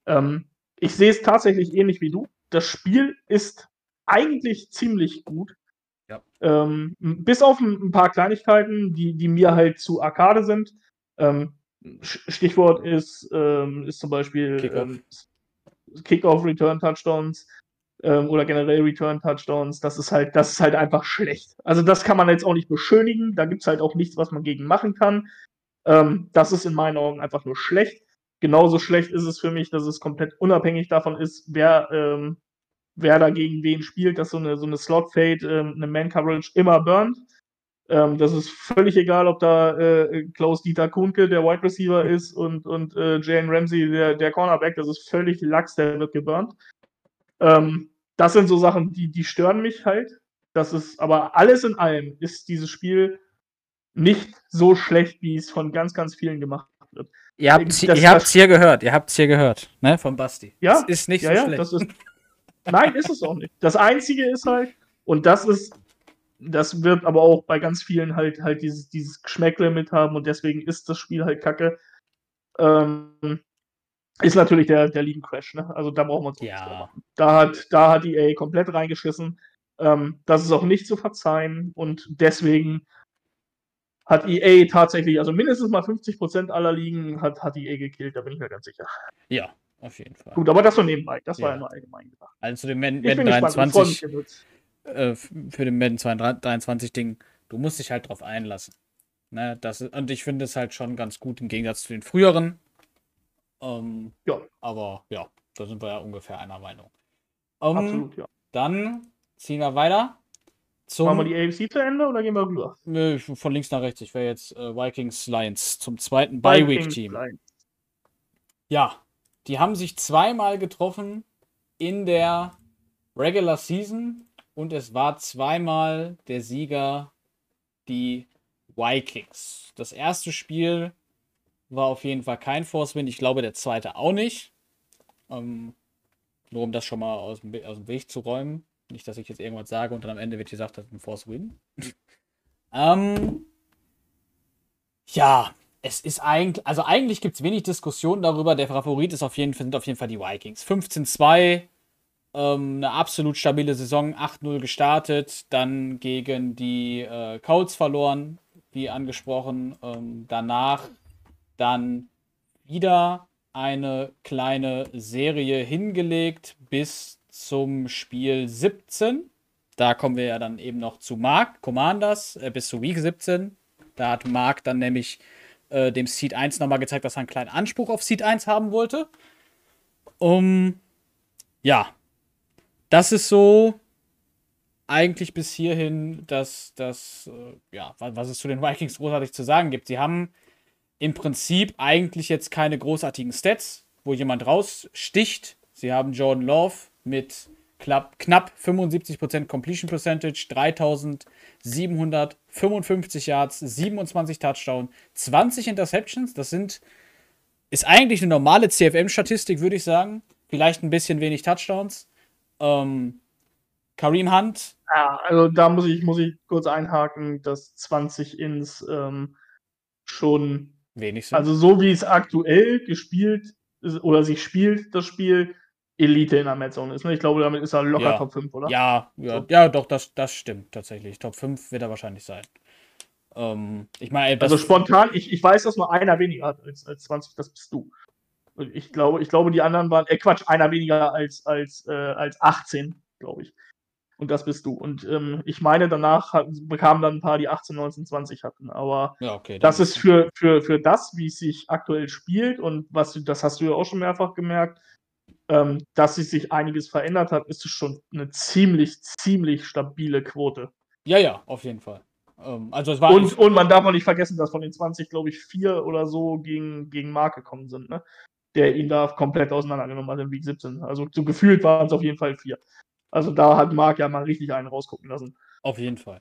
Ähm, ich sehe es tatsächlich ähnlich wie du. Das Spiel ist eigentlich ziemlich gut. Ja. Ähm, bis auf ein, paar Kleinigkeiten, die, die mir halt zu Arcade sind. Ähm, Stichwort ist, ähm, ist zum Beispiel Kickoff, ähm, Kickoff Return Touchdowns ähm, oder generell Return Touchdowns. Das ist halt, das ist halt einfach schlecht. Also das kann man jetzt auch nicht beschönigen. Da gibt es halt auch nichts, was man gegen machen kann. Ähm, das ist in meinen Augen einfach nur schlecht. Genauso schlecht ist es für mich, dass es komplett unabhängig davon ist, wer, ähm, wer da gegen wen spielt, dass so eine, so eine Slot-Fade, ähm, eine Man-Coverage immer burnt. Ähm, das ist völlig egal, ob da äh, Klaus-Dieter Kuhnke der Wide Receiver ist und, und äh, Jane Ramsey der, der Cornerback. Das ist völlig lax, der wird geburnt. Ähm, das sind so Sachen, die, die stören mich halt. Das ist, aber alles in allem ist dieses Spiel nicht so schlecht, wie es von ganz, ganz vielen gemacht wird. Ihr habt es hier gehört, ihr habt es hier gehört, ne, von Basti. Ja, das ist nicht ja, so ja, schlecht. Ist, nein, ist es auch nicht. Das Einzige ist halt, und das ist, das wird aber auch bei ganz vielen halt halt dieses, dieses Geschmäckle mit haben und deswegen ist das Spiel halt kacke. Ähm, ist natürlich der, der Ligen Crash, ne? Also da brauchen wir uns Ja. nichts vormachen. Da hat, da hat EA komplett reingeschissen. Ähm, das ist auch nicht zu verzeihen und deswegen hat EA tatsächlich, also mindestens mal 50% aller Ligen hat, hat EA gekillt, da bin ich mir ganz sicher. Ja, auf jeden Fall. Gut, aber das nur nebenbei, das war Ja. ja nur allgemein gesagt. Also zu dem Madden Madden gespannt, ich freu mich 23, jetzt. äh, für den Madden 23 Ding, du musst dich halt drauf einlassen. Ne, das und ich finde es halt schon ganz gut im Gegensatz zu den früheren. Ähm, Ja. Aber ja, da sind wir ja ungefähr einer Meinung. Ähm, Absolut, ja. Dann ziehen wir weiter zum. Machen wir die AFC zu Ende oder gehen wir rüber? Nö, von links nach rechts. Ich wäre jetzt äh, Vikings Lions zum zweiten Bye-Week-Team. Vikings, Ja, die haben sich zweimal getroffen in der Regular Season und es war zweimal der Sieger die Vikings. Das erste Spiel war auf jeden Fall kein Force Win. Ich glaube, der zweite auch nicht. Ähm, nur um das schon mal aus dem, aus dem Weg zu räumen. Nicht, dass ich jetzt irgendwas sage und dann am Ende wird gesagt, das ist ein Force Win. ähm, ja, es ist eigentlich, also eigentlich gibt es wenig Diskussion darüber. Der Favorit ist auf jeden, sind auf jeden Fall die Vikings. 15-2, ähm, eine absolut stabile Saison, 8-0 gestartet, dann gegen die äh, Colts verloren, wie angesprochen. Ähm, danach dann wieder eine kleine Serie hingelegt bis zum Spiel 17. Da kommen wir ja dann eben noch zu Mark Commanders äh, bis zu Week 17. Da hat Mark dann nämlich äh, dem Seed 1 nochmal gezeigt, dass er einen kleinen Anspruch auf Seed 1 haben wollte. Um, ja, das ist so eigentlich bis hierhin, dass das, äh, ja, wa- was es zu den Vikings großartig zu sagen gibt. Sie haben im Prinzip eigentlich jetzt keine großartigen Stats, wo jemand raussticht. Sie haben Jordan Love mit knapp, knapp 75% Completion Percentage, 3755 Yards, 27 Touchdown, 20 Interceptions. Das sind, ist eigentlich eine normale CFM-Statistik, würde ich sagen. Vielleicht ein bisschen wenig Touchdowns. Ähm, Kareem Hunt, Ja, also da muss ich, muss ich kurz einhaken, dass 20 ins ähm, schon, wenig sind. also so wie es aktuell gespielt ist, oder sich spielt, das Spiel, Elite in der Madzone ist. Ne? Ich glaube, damit ist er locker Ja. Top 5, oder? Ja, ja, So. ja, doch, das, das stimmt tatsächlich. Top 5 wird er wahrscheinlich sein. Ähm, ich meine, Also spontan, ich, ich weiß, dass nur einer weniger hat als, als 20, das bist du. Und ich glaube, ich glaube, die anderen waren, äh, Quatsch, einer weniger als, als, äh, als 18, glaube ich. Und das bist du. Und ähm, ich meine, danach hat, bekamen dann ein paar, die 18, 19, 20 hatten. Aber ja, okay. das ist für, für, für das, wie es sich aktuell spielt und was, das hast du ja auch schon mehrfach gemerkt, ähm, dass sich sich einiges verändert hat, ist es schon eine ziemlich, ziemlich stabile Quote. Ja, ja, auf jeden Fall. Ähm, also es war Und, und man darf auch nicht vergessen, dass von den 20, glaube ich, vier oder so gegen, gegen Mark gekommen sind, ne? Der ihn da komplett auseinandergenommen hat in Week 17. Also so gefühlt waren es auf jeden Fall vier. Also da hat Marc ja mal richtig einen rausgucken lassen. Auf jeden Fall.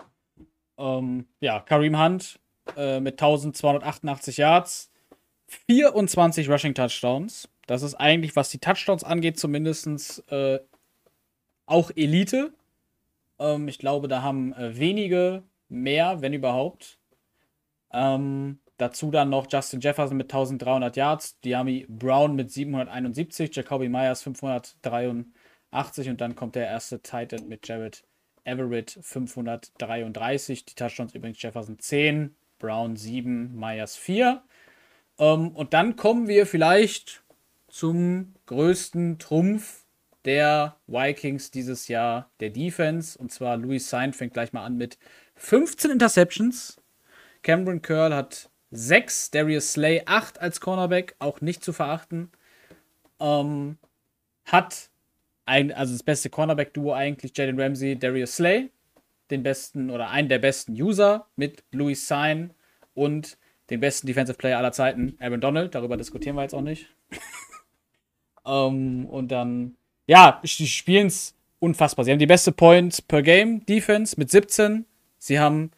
Ähm, ja, Kareem Hunt äh, mit 1288 Yards, 24 Rushing Touchdowns. Das ist eigentlich, was die Touchdowns angeht, zumindest äh, auch Elite. Ähm, ich glaube, da haben äh, wenige mehr, wenn überhaupt. Ähm, dazu dann noch Justin Jefferson mit 1300 Yards, Diami Brown mit 771, Jacoby Myers 583 und dann kommt der erste Titan mit Jared Everett 533. Die Touchdowns übrigens Jefferson 10, Brown 7, Myers 4. Ähm, und dann kommen wir vielleicht zum größten Trumpf der Vikings dieses Jahr, der Defense. Und zwar Louis Sain fängt gleich mal an mit 15 Interceptions. Cameron Curl hat 6, Darius Slay 8 als Cornerback, auch nicht zu verachten. Ähm, hat also das beste Cornerback-Duo eigentlich, Jaden Ramsey, Darius Slay, den besten oder einen der besten User mit Louis Sign und den besten Defensive Player aller Zeiten, Aaron Donald. Darüber diskutieren wir jetzt auch nicht. ähm, und dann, ja, die spielen es unfassbar. Sie haben die beste Points per Game Defense mit 17. Sie haben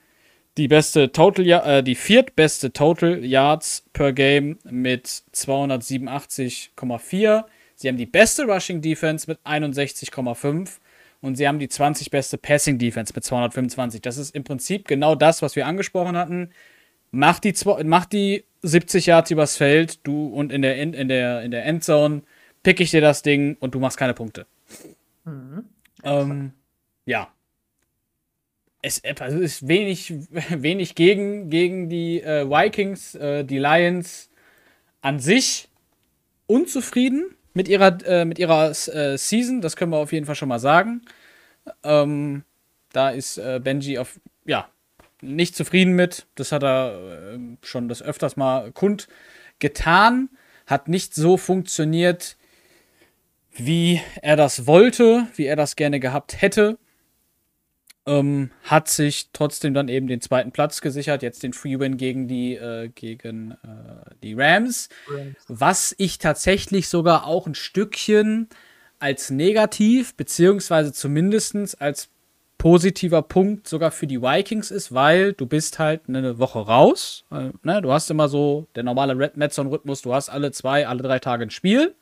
die beste Total, äh, die viertbeste Total Yards per Game mit 287,4. Sie haben die beste Rushing Defense mit 61,5 und sie haben die 20 beste Passing Defense mit 225. Das ist im Prinzip genau das, was wir angesprochen hatten. Mach die, mach die 70 Yards übers Feld, du und in der, in, in der, in der Endzone pick ich dir das Ding und du machst keine Punkte. Mhm. Ähm, ja. Es, also es ist wenig, wenig gegen, gegen die äh, Vikings, äh, die Lions an sich unzufrieden mit ihrer, äh, mit ihrer äh, Season, das können wir auf jeden Fall schon mal sagen. Ähm, da ist äh, Benji auf, ja, nicht zufrieden mit. Das hat er äh, schon das öfters mal kund getan. Hat nicht so funktioniert, wie er das wollte, wie er das gerne gehabt hätte. Ähm, hat sich trotzdem dann eben den zweiten Platz gesichert, jetzt den Free Win gegen die, äh, gegen, äh, die Rams, Rams, was ich tatsächlich sogar auch ein Stückchen als negativ, beziehungsweise zumindest als positiver Punkt sogar für die Vikings ist, weil du bist halt eine Woche raus. Äh, ne? Du hast immer so der normale Red Metzon-Rhythmus, du hast alle zwei, alle drei Tage ein Spiel.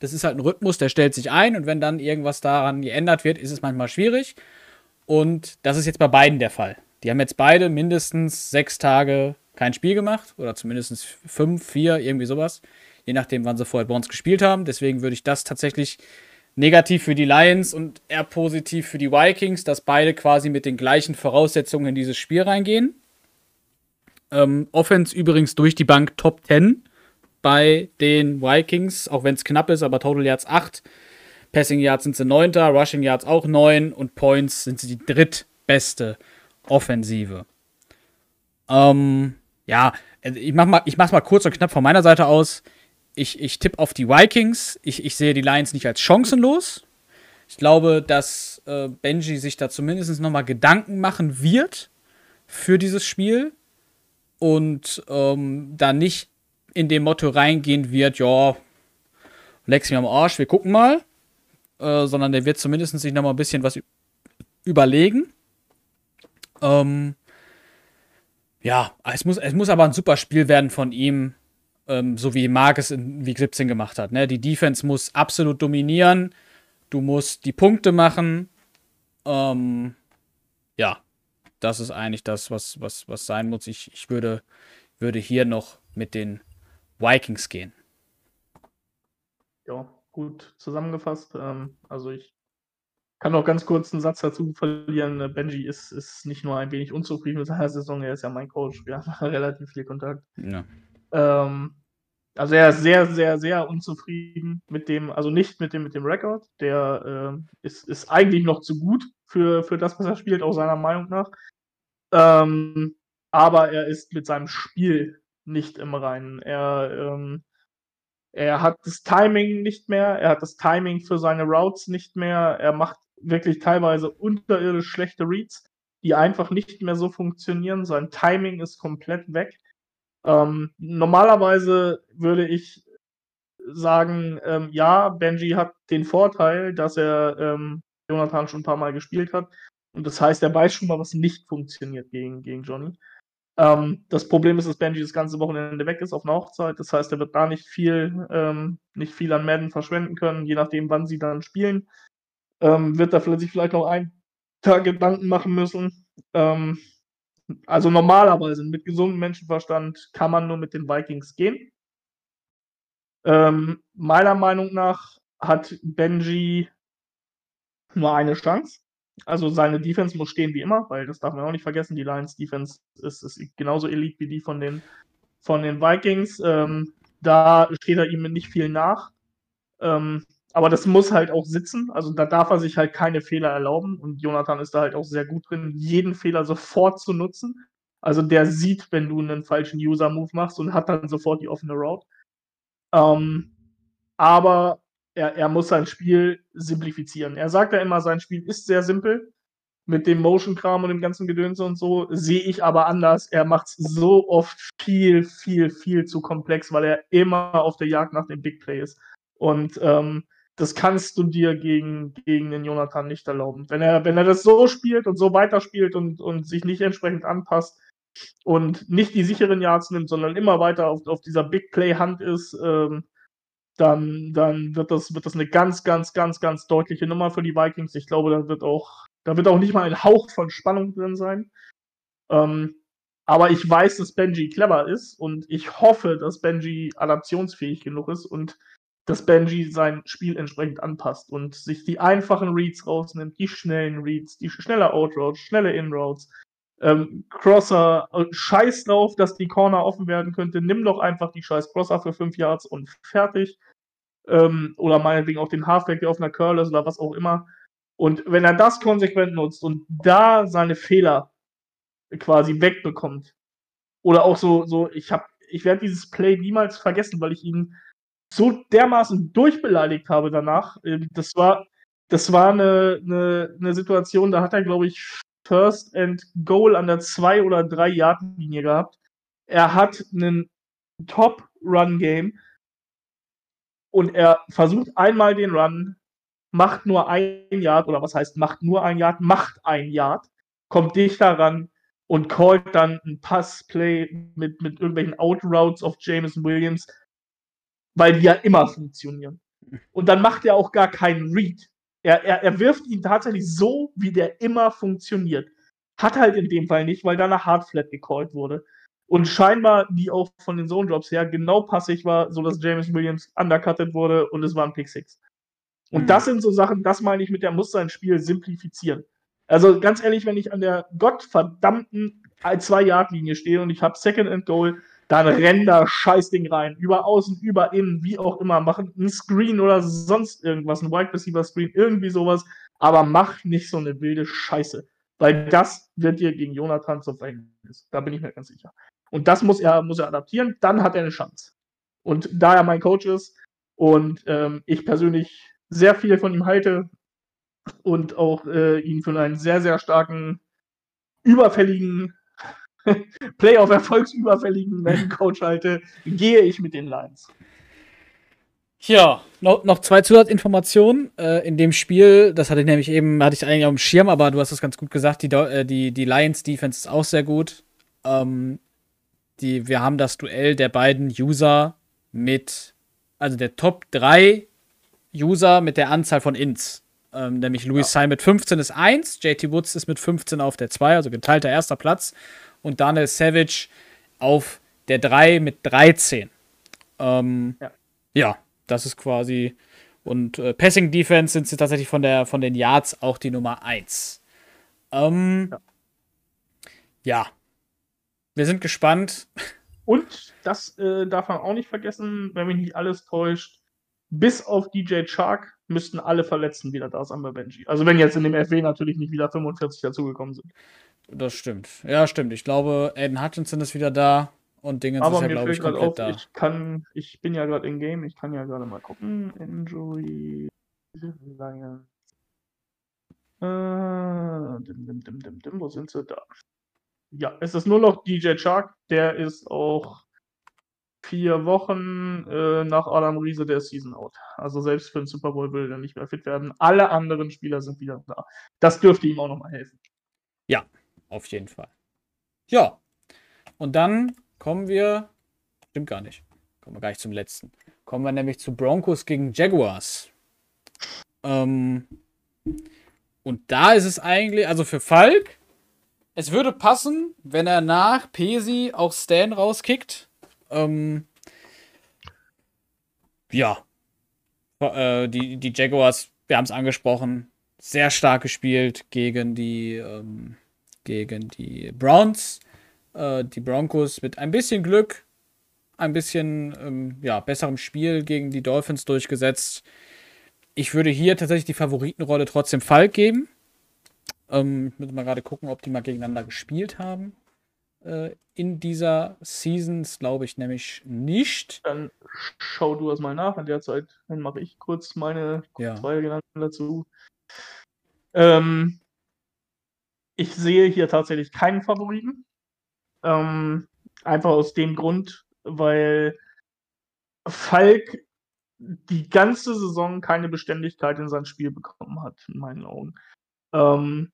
Das ist halt ein Rhythmus, der stellt sich ein und wenn dann irgendwas daran geändert wird, ist es manchmal schwierig. Und das ist jetzt bei beiden der Fall. Die haben jetzt beide mindestens sechs Tage kein Spiel gemacht. Oder zumindest fünf, vier, irgendwie sowas. Je nachdem, wann sie vorher bei uns gespielt haben. Deswegen würde ich das tatsächlich negativ für die Lions und eher positiv für die Vikings, dass beide quasi mit den gleichen Voraussetzungen in dieses Spiel reingehen. Ähm, Offense übrigens durch die Bank Top 10 bei den Vikings, auch wenn es knapp ist, aber Total Yards 8. Passing Yards sind sie neunter, Rushing Yards auch neun und Points sind sie die drittbeste Offensive. Ähm, ja, ich mach mal, ich mach's mal kurz und knapp von meiner Seite aus. Ich, ich tippe auf die Vikings. Ich, ich sehe die Lions nicht als chancenlos. Ich glaube, dass äh, Benji sich da zumindest nochmal Gedanken machen wird für dieses Spiel und ähm, da nicht in dem Motto reingehen wird, ja, leck's mir am Arsch, wir gucken mal, äh, sondern der wird zumindest sich noch mal ein bisschen was überlegen. Ähm, ja, es muss, es muss aber ein super Spiel werden von ihm, ähm, so wie Marc es in Week 17 gemacht hat. Ne? Die Defense muss absolut dominieren. Du musst die Punkte machen. Ähm, ja, das ist eigentlich das, was, was, was sein muss. Ich, ich würde, würde hier noch mit den Vikings gehen. Ja, gut zusammengefasst. Ähm, also ich kann noch ganz kurz einen Satz dazu verlieren. Äh, Benji ist, ist nicht nur ein wenig unzufrieden mit seiner Saison, er ist ja mein Coach. Wir haben relativ viel Kontakt. Ja. Ähm, also er ist sehr, sehr, sehr unzufrieden mit dem, also nicht mit dem, mit dem Rekord. Der äh, ist, ist eigentlich noch zu gut für, für das, was er spielt, auch seiner Meinung nach. Ähm, aber er ist mit seinem Spiel nicht im Reinen. Er ähm, er hat das Timing nicht mehr, er hat das Timing für seine Routes nicht mehr, er macht wirklich teilweise unterirdisch schlechte Reads, die einfach nicht mehr so funktionieren. Sein Timing ist komplett weg. Ähm, normalerweise würde ich sagen, ähm, ja, Benji hat den Vorteil, dass er ähm, Jonathan schon ein paar Mal gespielt hat. Und das heißt, er weiß schon mal, was nicht funktioniert gegen, gegen Johnny. Ähm, das Problem ist, dass Benji das ganze Wochenende weg ist auf einer Hochzeit. Das heißt, er wird da nicht viel, ähm, nicht viel an Madden verschwenden können, je nachdem, wann sie dann spielen. Ähm, wird er sich vielleicht noch einen Tag Gedanken machen müssen. Ähm, also normalerweise mit gesundem Menschenverstand kann man nur mit den Vikings gehen. Ähm, meiner Meinung nach hat Benji nur eine Chance. Also seine Defense muss stehen wie immer, weil das darf man auch nicht vergessen. Die Lions Defense ist, ist genauso elite wie die von den, von den Vikings. Ähm, da steht er ihm nicht viel nach. Ähm, aber das muss halt auch sitzen. Also da darf er sich halt keine Fehler erlauben. Und Jonathan ist da halt auch sehr gut drin, jeden Fehler sofort zu nutzen. Also der sieht, wenn du einen falschen User-Move machst und hat dann sofort die offene Route. Ähm, aber er, er muss sein Spiel simplifizieren. Er sagt ja immer, sein Spiel ist sehr simpel. Mit dem Motion-Kram und dem ganzen Gedönse und so sehe ich aber anders. Er macht es so oft viel, viel, viel zu komplex, weil er immer auf der Jagd nach dem Big Play ist. Und ähm, das kannst du dir gegen, gegen den Jonathan nicht erlauben. Wenn er, wenn er das so spielt und so weiterspielt und, und sich nicht entsprechend anpasst und nicht die sicheren Yards nimmt, sondern immer weiter auf, auf dieser Big Play-Hand ist, ähm, dann, dann wird, das, wird das eine ganz, ganz, ganz, ganz deutliche Nummer für die Vikings. Ich glaube, da wird auch, da wird auch nicht mal ein Hauch von Spannung drin sein. Ähm, aber ich weiß, dass Benji clever ist und ich hoffe, dass Benji adaptionsfähig genug ist und dass Benji sein Spiel entsprechend anpasst und sich die einfachen Reads rausnimmt, die schnellen Reads, die schnelle Outroads, schnelle Inroads, ähm, Crosser, äh, scheiß drauf, dass die Corner offen werden könnte, nimm doch einfach die scheiß Crosser für 5 Yards und fertig. Ähm, oder meinetwegen auch den Halfback, der auf einer Curl ist oder was auch immer. Und wenn er das konsequent nutzt und da seine Fehler quasi wegbekommt, oder auch so, so ich habe, ich werde dieses Play niemals vergessen, weil ich ihn so dermaßen durchbeleidigt habe danach. Ähm, das war, das war eine, eine, eine Situation, da hat er, glaube ich, First and Goal an der 2 oder 3 Yard Linie gehabt. Er hat einen Top Run Game und er versucht einmal den Run, macht nur ein Yard oder was heißt macht nur ein Yard, macht ein Yard, kommt dichter ran und callt dann ein Passplay mit, mit irgendwelchen Outroutes auf Jameson Williams weil die ja immer funktionieren. Und dann macht er auch gar keinen Read. Er, er, er wirft ihn tatsächlich so, wie der immer funktioniert. Hat halt in dem Fall nicht, weil da eine Hardflat gecallt wurde. Und scheinbar, die auch von den Zone Drops her genau passig war, so dass James Williams undercutted wurde und es war ein Pick Six. Und mhm. das sind so Sachen, das meine ich mit der muss sein Spiel simplifizieren. Also ganz ehrlich, wenn ich an der gottverdammten 2-Yard-Linie stehe und ich habe Second and Goal, dann renn da Scheißding rein. Über außen, über innen, wie auch immer. Mach einen Screen oder sonst irgendwas, ein Wide Receiver Screen, irgendwie sowas. Aber mach nicht so eine wilde Scheiße. Weil das wird dir gegen Jonathan zum Verhängnis. Da bin ich mir ganz sicher. Und das muss er, muss er adaptieren, dann hat er eine Chance. Und da er mein Coach ist und ähm, ich persönlich sehr viel von ihm halte und auch äh, ihn für einen sehr, sehr starken, überfälligen Playoff-erfolgsüberfälligen Man-Coach halte, gehe ich mit den Lions. Ja, noch, noch zwei Zusatzinformationen. Äh, in dem Spiel, das hatte ich nämlich eben, hatte ich eigentlich auf dem Schirm, aber du hast es ganz gut gesagt, die, äh, die, die Lions-Defense ist auch sehr gut. Ähm, die, wir haben das Duell der beiden User mit, also der Top 3 User mit der Anzahl von Ints. Ähm, nämlich Louis ja. mit 15 ist 1, JT Woods ist mit 15 auf der 2, also geteilter erster Platz und Daniel Savage auf der 3 mit 13. Ähm, ja. ja. das ist quasi. Und äh, Passing Defense sind sie tatsächlich von, der, von den Yards auch die Nummer 1. Ähm, ja. ja. Wir sind gespannt. Und das äh, darf man auch nicht vergessen, wenn mich nicht alles täuscht. Bis auf DJ Chark müssten alle Verletzten wieder da sein bei Benji. Also wenn jetzt in dem FW natürlich nicht wieder 45 dazugekommen sind. Das stimmt. Ja, stimmt. Ich glaube, Aiden Hutchinson ist wieder da und Dingens Aber ist ja, glaube ich, komplett auf, da. Ich, kann, ich bin ja gerade in Game, ich kann ja gerade mal gucken. Injury. Lions. Äh, dim, dim, dim, dim, dim, wo sind sie da? Ja, es ist nur noch DJ Chark, der ist auch vier Wochen äh, nach Adam Riese der Season out. Also selbst für den Super Bowl will er nicht mehr fit werden. Alle anderen Spieler sind wieder da. Das dürfte ihm auch nochmal helfen. Ja, auf jeden Fall. Ja. Und dann kommen wir. Stimmt gar nicht. Kommen wir gleich zum letzten. Kommen wir nämlich zu Broncos gegen Jaguars. Ähm, und da ist es eigentlich, also für Falk, es würde passen, wenn er nach Pesi auch Stan rauskickt. Ähm, ja. Äh, die, die Jaguars, wir haben es angesprochen, sehr stark gespielt gegen die, ähm, gegen die Browns. Äh, die Broncos mit ein bisschen Glück, ein bisschen ähm, ja, besserem Spiel gegen die Dolphins durchgesetzt. Ich würde hier tatsächlich die Favoritenrolle trotzdem Falk geben. Ähm, ich muss mal gerade gucken, ob die mal gegeneinander gespielt haben. Äh, in dieser Season, glaube ich nämlich nicht. Dann schau du das mal nach. In der Zeit dann mache ich kurz meine Ja. zwei Gedanken dazu. Ähm, ich sehe hier tatsächlich keinen Favoriten. Ähm, einfach aus dem Grund, weil Falk die ganze Saison keine Beständigkeit in sein Spiel bekommen hat, in meinen Augen. Ähm,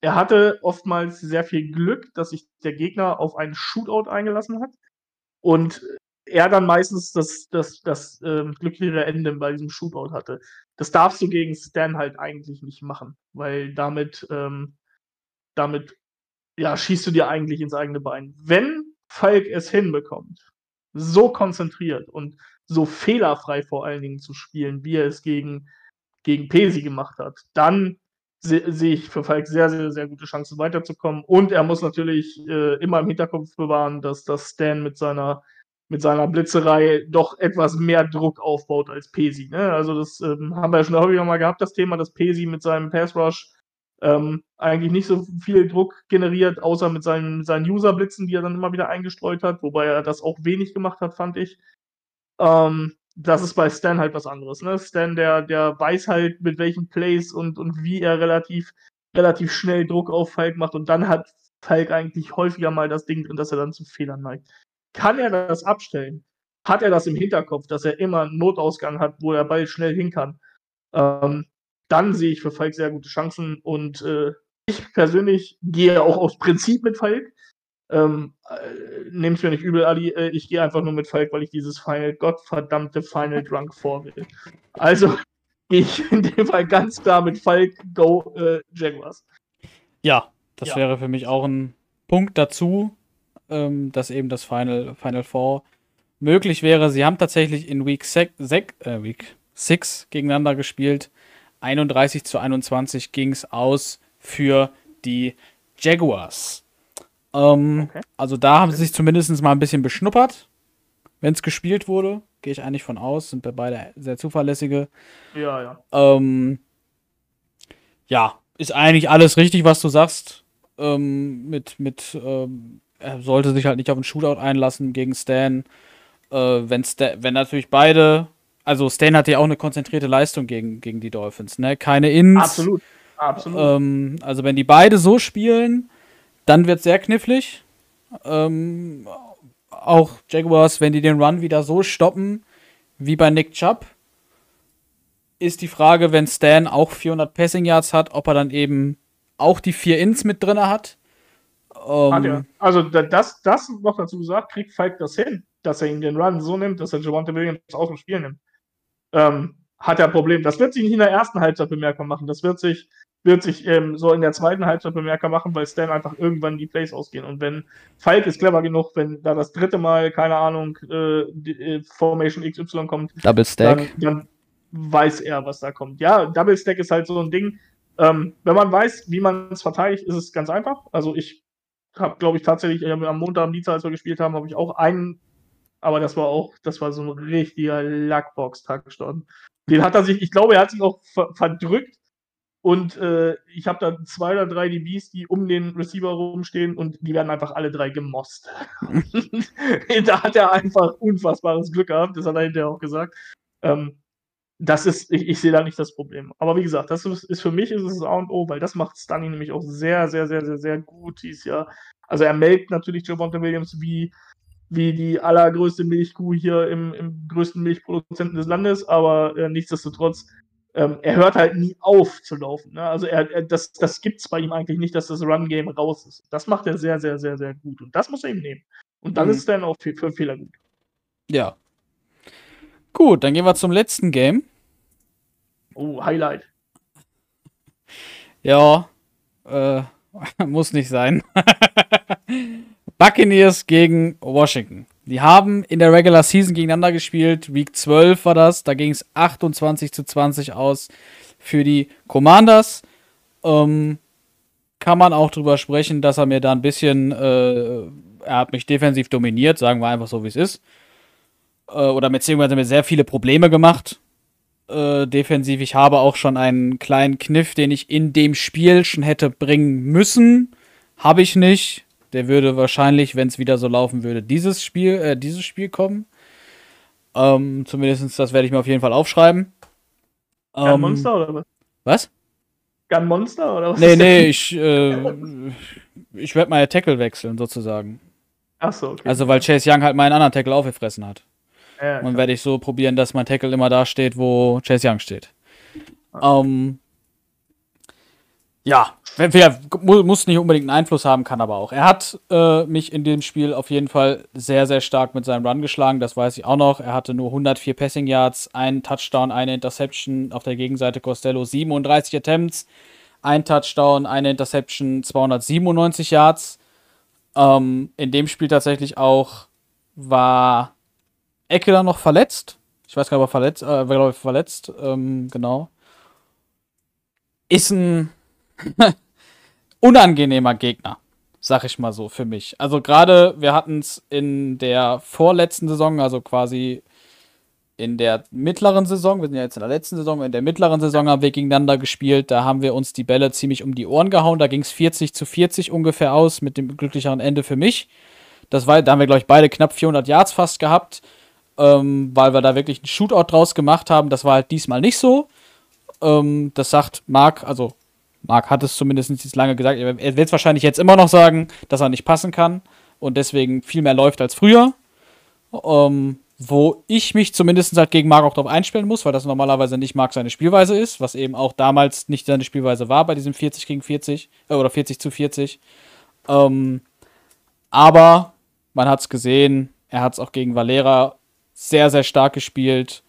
er hatte oftmals sehr viel Glück, dass sich der Gegner auf einen Shootout eingelassen hat und er dann meistens das, das, das ähm, glücklichere Ende bei diesem Shootout hatte. Das darfst du gegen Stan halt eigentlich nicht machen, weil damit, ähm, damit ja, schießt du dir eigentlich ins eigene Bein. Wenn Falk es hinbekommt, so konzentriert und so fehlerfrei vor allen Dingen zu spielen, wie er es gegen, gegen Pesi gemacht hat, dann se sehe ich für Falk sehr, sehr, sehr gute Chancen weiterzukommen. Und er muss natürlich äh, immer im Hinterkopf bewahren, dass das Stan mit seiner, mit seiner Blitzerei doch etwas mehr Druck aufbaut als Pesi. Ne? Also das ähm, haben wir ja schon häufiger mal gehabt, das Thema, dass Pesi mit seinem Pass Rush ähm, eigentlich nicht so viel Druck generiert, außer mit seinen, seinen User-Blitzen, die er dann immer wieder eingestreut hat, wobei er das auch wenig gemacht hat, fand ich. Ähm, das ist bei Stan halt was anderes. Ne? Stan, der, der weiß halt, mit welchen Plays und, und wie er relativ, relativ schnell Druck auf Falk macht und dann hat Falk eigentlich häufiger mal das Ding drin, dass er dann zu Fehlern neigt. Kann er das abstellen? Hat er das im Hinterkopf, dass er immer einen Notausgang hat, wo der Ball schnell hin kann? Ähm, dann sehe ich für Falk sehr gute Chancen und äh, ich persönlich gehe auch aus Prinzip mit Falk. Ähm, äh, Nehm's mir nicht übel, Ali. Äh, ich gehe einfach nur mit Falk, weil ich dieses Final, gottverdammte Final Drunk vor will. Also gehe ich in dem Fall ganz klar mit Falk, Go äh, Jaguars. Ja, das Ja. wäre für mich auch ein Punkt dazu, ähm, dass eben das Final, Final Four möglich wäre. Sie haben tatsächlich in Week 6 äh, Week 6 gegeneinander gespielt. 31 zu 21 ging es aus für die Jaguars. Ähm, Okay. Also da haben sie sich zumindest mal ein bisschen beschnuppert, wenn es gespielt wurde. Gehe ich eigentlich von aus. Sind wir beide sehr zuverlässige. Ja, ja. Ähm, ja, ist eigentlich alles richtig, was du sagst. Ähm, mit, mit, ähm, er sollte sich halt nicht auf einen Shootout einlassen gegen Stan. Äh, wenn, Stan, wenn natürlich beide, also Stan hatte ja auch eine konzentrierte Leistung gegen, gegen die Dolphins, ne? Keine Ins. Absolut. Absolut. Ähm, also wenn die beide so spielen, dann wird es sehr knifflig. Ähm, auch Jaguars, wenn die den Run wieder so stoppen, wie bei Nick Chubb, ist die Frage, wenn Stan auch 400 Passing Yards hat, ob er dann eben auch die vier Ins mit drin hat. Ähm, Hat er. Also da- das, das noch dazu gesagt, kriegt Falk das hin, dass er ihn den Run so nimmt, dass er Javante Williams aus dem Spiel nimmt. Ähm, hat er ein Problem. Das wird sich nicht in der ersten Halbzeit bemerkbar machen. Das wird sich, wird sich ähm, so in der zweiten Halbzeit bemerkbar machen, weil Stan einfach irgendwann die Plays ausgehen. Und wenn Falk ist clever genug, wenn da das dritte Mal, keine Ahnung, äh, die, äh, Formation XY kommt, Double dann, Stack. dann weiß er, was da kommt. Ja, Double Stack ist halt so ein Ding. Ähm, wenn man weiß, wie man es verteidigt, ist es ganz einfach. Also ich habe, glaube ich, tatsächlich äh, am Montag am Dienstag, als wir gespielt haben, habe ich auch einen, aber das war auch, das war so ein richtiger Lackbox-Touchdown. Den hat er sich, ich glaube, er hat sich auch ver verdrückt und äh, ich habe da zwei oder drei DBs, die um den Receiver rumstehen und die werden einfach alle drei gemost. da hat er einfach unfassbares Glück gehabt, das hat er hinterher auch gesagt. Ähm, das ist, ich, ich sehe da nicht das Problem. Aber wie gesagt, das ist, ist für mich ist es A und O, weil das macht Stunny nämlich auch sehr, sehr, sehr, sehr, sehr gut dieses Jahr. Also er melkt natürlich Javonte Williams wie, wie die allergrößte Milchkuh hier im, im größten Milchproduzenten des Landes, aber äh, nichtsdestotrotz, ähm, er hört halt nie auf zu laufen. Ne? Also er, er, das, das gibt es bei ihm eigentlich nicht, dass das Run-Game raus ist. Das macht er sehr, sehr, sehr, sehr gut. Und das muss er ihm nehmen. Und dann Mhm. ist es dann auch für, für Fehler gut. Ja. Gut, dann gehen wir zum letzten Game. Oh, Highlight. Ja, äh, muss nicht sein. Buccaneers gegen Washington. Die haben in der Regular Season gegeneinander gespielt. Week 12 war das. Da ging es 28 zu 20 aus für die Commanders. Ähm, kann man auch drüber sprechen, dass er mir da ein bisschen, äh, er hat mich defensiv dominiert, sagen wir einfach so, wie es ist. Äh, oder beziehungsweise mir sehr viele Probleme gemacht äh, defensiv. Ich habe auch schon einen kleinen Kniff, den ich in dem Spiel schon hätte bringen müssen. Habe ich nicht. Der würde wahrscheinlich, wenn es wieder so laufen würde, dieses Spiel, äh, dieses Spiel kommen. Ähm, zumindest das werde ich mir auf jeden Fall aufschreiben. Gun Ähm, Monster oder was? Was? Gun Monster oder was? Nee, nee, ich, äh, ich werde meine Tackle wechseln, sozusagen. Achso, okay. Also, weil Chase Young halt meinen anderen Tackle aufgefressen hat. ja, Und werde ich so probieren, dass mein Tackle immer da steht, wo Chase Young steht. Ähm, ja, wer- wer- mu- muss nicht unbedingt einen Einfluss haben, kann aber auch. Er hat äh, mich in dem Spiel auf jeden Fall sehr, sehr stark mit seinem Run geschlagen, das weiß ich auch noch. Er hatte nur 104 Passing Yards, einen Touchdown, eine Interception. Auf der Gegenseite Costello 37 Attempts, ein Touchdown, eine Interception, 297 Yards. Ähm, in dem Spiel tatsächlich auch war Eckler noch verletzt. Ich weiß gar nicht, ob er verletzt, äh, war, glaub ich, verletzt, ähm, genau. Ist ein unangenehmer Gegner, sag ich mal so, für mich. Also gerade, wir hatten es in der vorletzten Saison, also quasi in der mittleren Saison, wir sind ja jetzt in der letzten Saison, in der mittleren Saison haben wir gegeneinander gespielt, da haben wir uns die Bälle ziemlich um die Ohren gehauen, da ging es 40 zu 40 ungefähr aus, mit dem glücklicheren Ende für mich. Das war, da haben wir, glaube ich, beide knapp 400 Yards fast gehabt, ähm, weil wir da wirklich einen Shootout draus gemacht haben. Das war halt diesmal nicht so. Ähm, das sagt Marc, also Marc hat es zumindest jetzt lange gesagt, er wird es wahrscheinlich jetzt immer noch sagen, dass er nicht passen kann und deswegen viel mehr läuft als früher. Ähm, wo ich mich zumindest halt gegen Marc auch darauf einstellen muss, weil das normalerweise nicht Marc seine Spielweise ist, was eben auch damals nicht seine Spielweise war bei diesem 40 gegen 40 äh, oder 40 zu 40. Ähm, aber man hat es gesehen, er hat es auch gegen Valera sehr, sehr stark gespielt.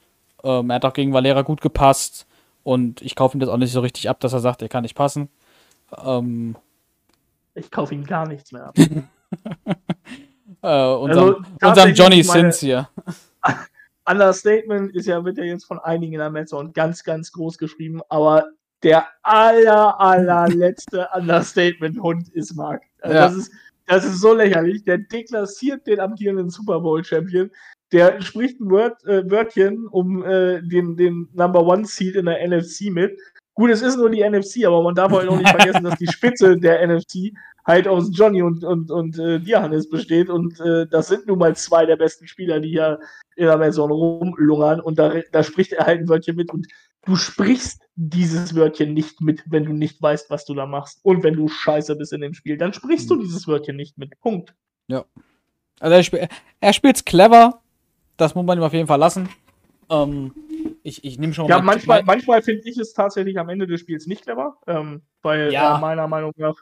Ähm, er hat auch gegen Valera gut gepasst. Und ich kaufe ihm das auch nicht so richtig ab, dass er sagt, er kann nicht passen. Ähm, Ich kaufe ihm gar nichts mehr ab. äh, unserem, Also, unserem Johnny Sins hier. Understatement ist ja, wird ja jetzt von einigen in der Metzone ganz, ganz groß geschrieben, aber der aller, allerletzte Understatement-Hund ist Mark. Also Ja. das, ist, das ist so lächerlich. Der deklassiert den amtierenden Super Bowl-Champion. Der spricht ein Word, äh, Wörtchen um äh, den, den Number One Seed in der NFC mit. Gut, es ist nur die NFC, aber man darf halt auch nicht vergessen, dass die Spitze der NFC halt aus Johnny und, und, und äh, Diahannes besteht. Und äh, das sind nun mal zwei der besten Spieler, die hier in der Maison rumlungern. Und da, da spricht er halt ein Wörtchen mit. Und du sprichst dieses Wörtchen nicht mit, wenn du nicht weißt, was du da machst. Und wenn du scheiße bist in dem Spiel, dann sprichst du dieses Wörtchen nicht mit. Punkt. Also er, spiel, er spielt's clever. Das muss man ihm auf jeden Fall lassen. Ähm, ich ich nehme schon Ja, mal- manchmal, manchmal finde ich es tatsächlich am Ende des Spiels nicht clever, ähm, weil Ja. er meiner Meinung nach,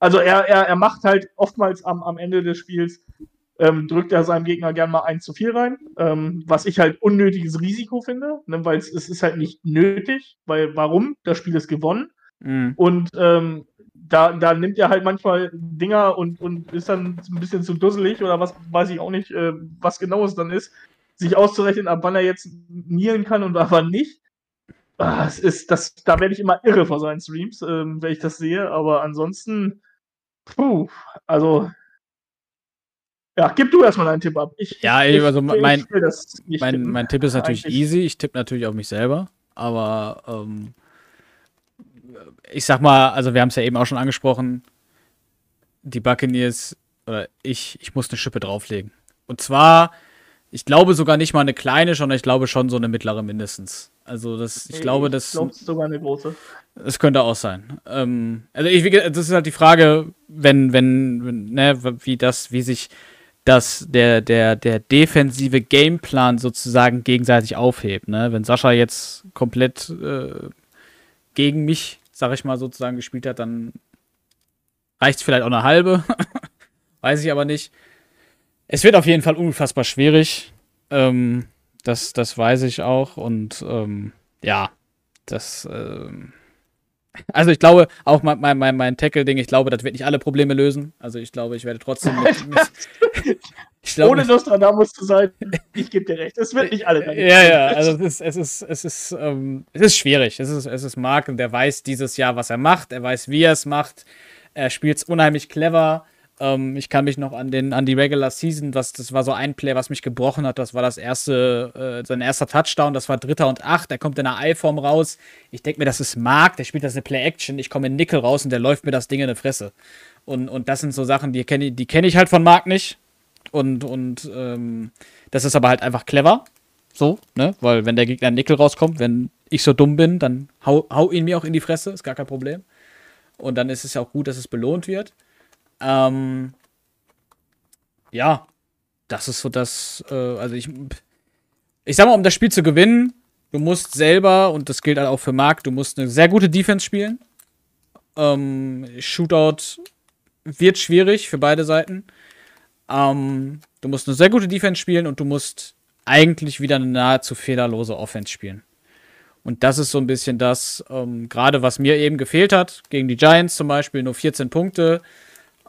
also er, er, er macht halt oftmals am, am Ende des Spiels, ähm, drückt er seinem Gegner gern mal eins zu viel rein, ähm, was ich halt unnötiges Risiko finde, ne, weil es, es ist halt nicht nötig, weil warum? Das Spiel ist gewonnen Mhm. und ähm, da, da nimmt er halt manchmal Dinger und, und ist dann ein bisschen zu dusselig oder was weiß ich auch nicht, äh, was genau es dann ist, sich auszurechnen, ab wann er jetzt knielen kann und ab wann nicht. Ah, es ist, das, da werde ich immer irre vor seinen Streams, ähm, wenn ich das sehe, aber ansonsten, puh, also. Ja, gib du erstmal deinen Tipp ab. Ich, Ja, ich, also mein- ich Mein, tippen. mein Tipp ist natürlich Eigentlich- easy. Ich tippe natürlich auf mich selber. Aber ähm, ich sag mal, also wir haben es ja eben auch schon angesprochen, die Buccaneers, oder ich, ich muss eine Schippe drauflegen. Und zwar, ich glaube sogar nicht mal eine kleine, sondern ich glaube schon so eine mittlere mindestens. Also das, ich glaube, das, Ich glaube, es sogar eine große. das könnte auch sein. Ähm, also ich, das ist halt die Frage, wenn, wenn, wenn ne, wie das, wie sich dass der, der, der defensive Gameplan sozusagen gegenseitig aufhebt. Ne? Wenn Sascha jetzt komplett äh, gegen mich, sag ich mal, sozusagen gespielt hat, dann reicht es vielleicht auch eine halbe. Weiß ich aber nicht. Es wird auf jeden Fall unfassbar schwierig. Ähm, das, das weiß ich auch. Und ähm, ja, das. Ähm, also ich glaube, auch mein, mein, mein, mein Tackle-Ding, ich glaube, das wird nicht alle Probleme lösen. Also ich glaube, ich werde trotzdem mit, mit ich glaube, Ohne Nostradamus zu sein, ich gebe dir recht. Es wird nicht alle. deine Ja, ja, also es ist, es ist, es ist, ähm, es ist schwierig. Es ist, es ist Mark und der weiß dieses Jahr, was er macht. Er weiß, wie er es macht. Er spielt es unheimlich clever. Ähm, ich kann mich noch an den, an die Regular Season, was, das war so ein Play, was mich gebrochen hat. Das war das erste, äh, sein erster Touchdown. Das war Dritter und Acht. Er kommt in einer I-Form raus. Ich denke mir, das ist Mark. Der spielt das eine Play-Action. Ich komme in Nickel raus und der läuft mir das Ding in die Fresse. Und, und das sind so Sachen, die kenne die kenn ich halt von Mark nicht. Und, und ähm, das ist aber halt einfach clever. So, ne? Weil wenn der Gegner in Nickel rauskommt, wenn ich so dumm bin, dann hau, hau ihn mir auch in die Fresse, ist gar kein Problem. Und dann ist es ja auch gut, dass es belohnt wird. Ähm, ja, das ist so das, äh, also ich, ich sag mal, um das Spiel zu gewinnen, du musst selber, und das gilt halt auch für Marc, du musst eine sehr gute Defense spielen. Ähm, Shootout wird schwierig für beide Seiten. Ähm, du musst eine sehr gute Defense spielen und du musst eigentlich wieder eine nahezu fehlerlose Offense spielen. Und das ist so ein bisschen das, ähm, gerade was mir eben gefehlt hat, gegen die Giants zum Beispiel, nur 14 Punkte.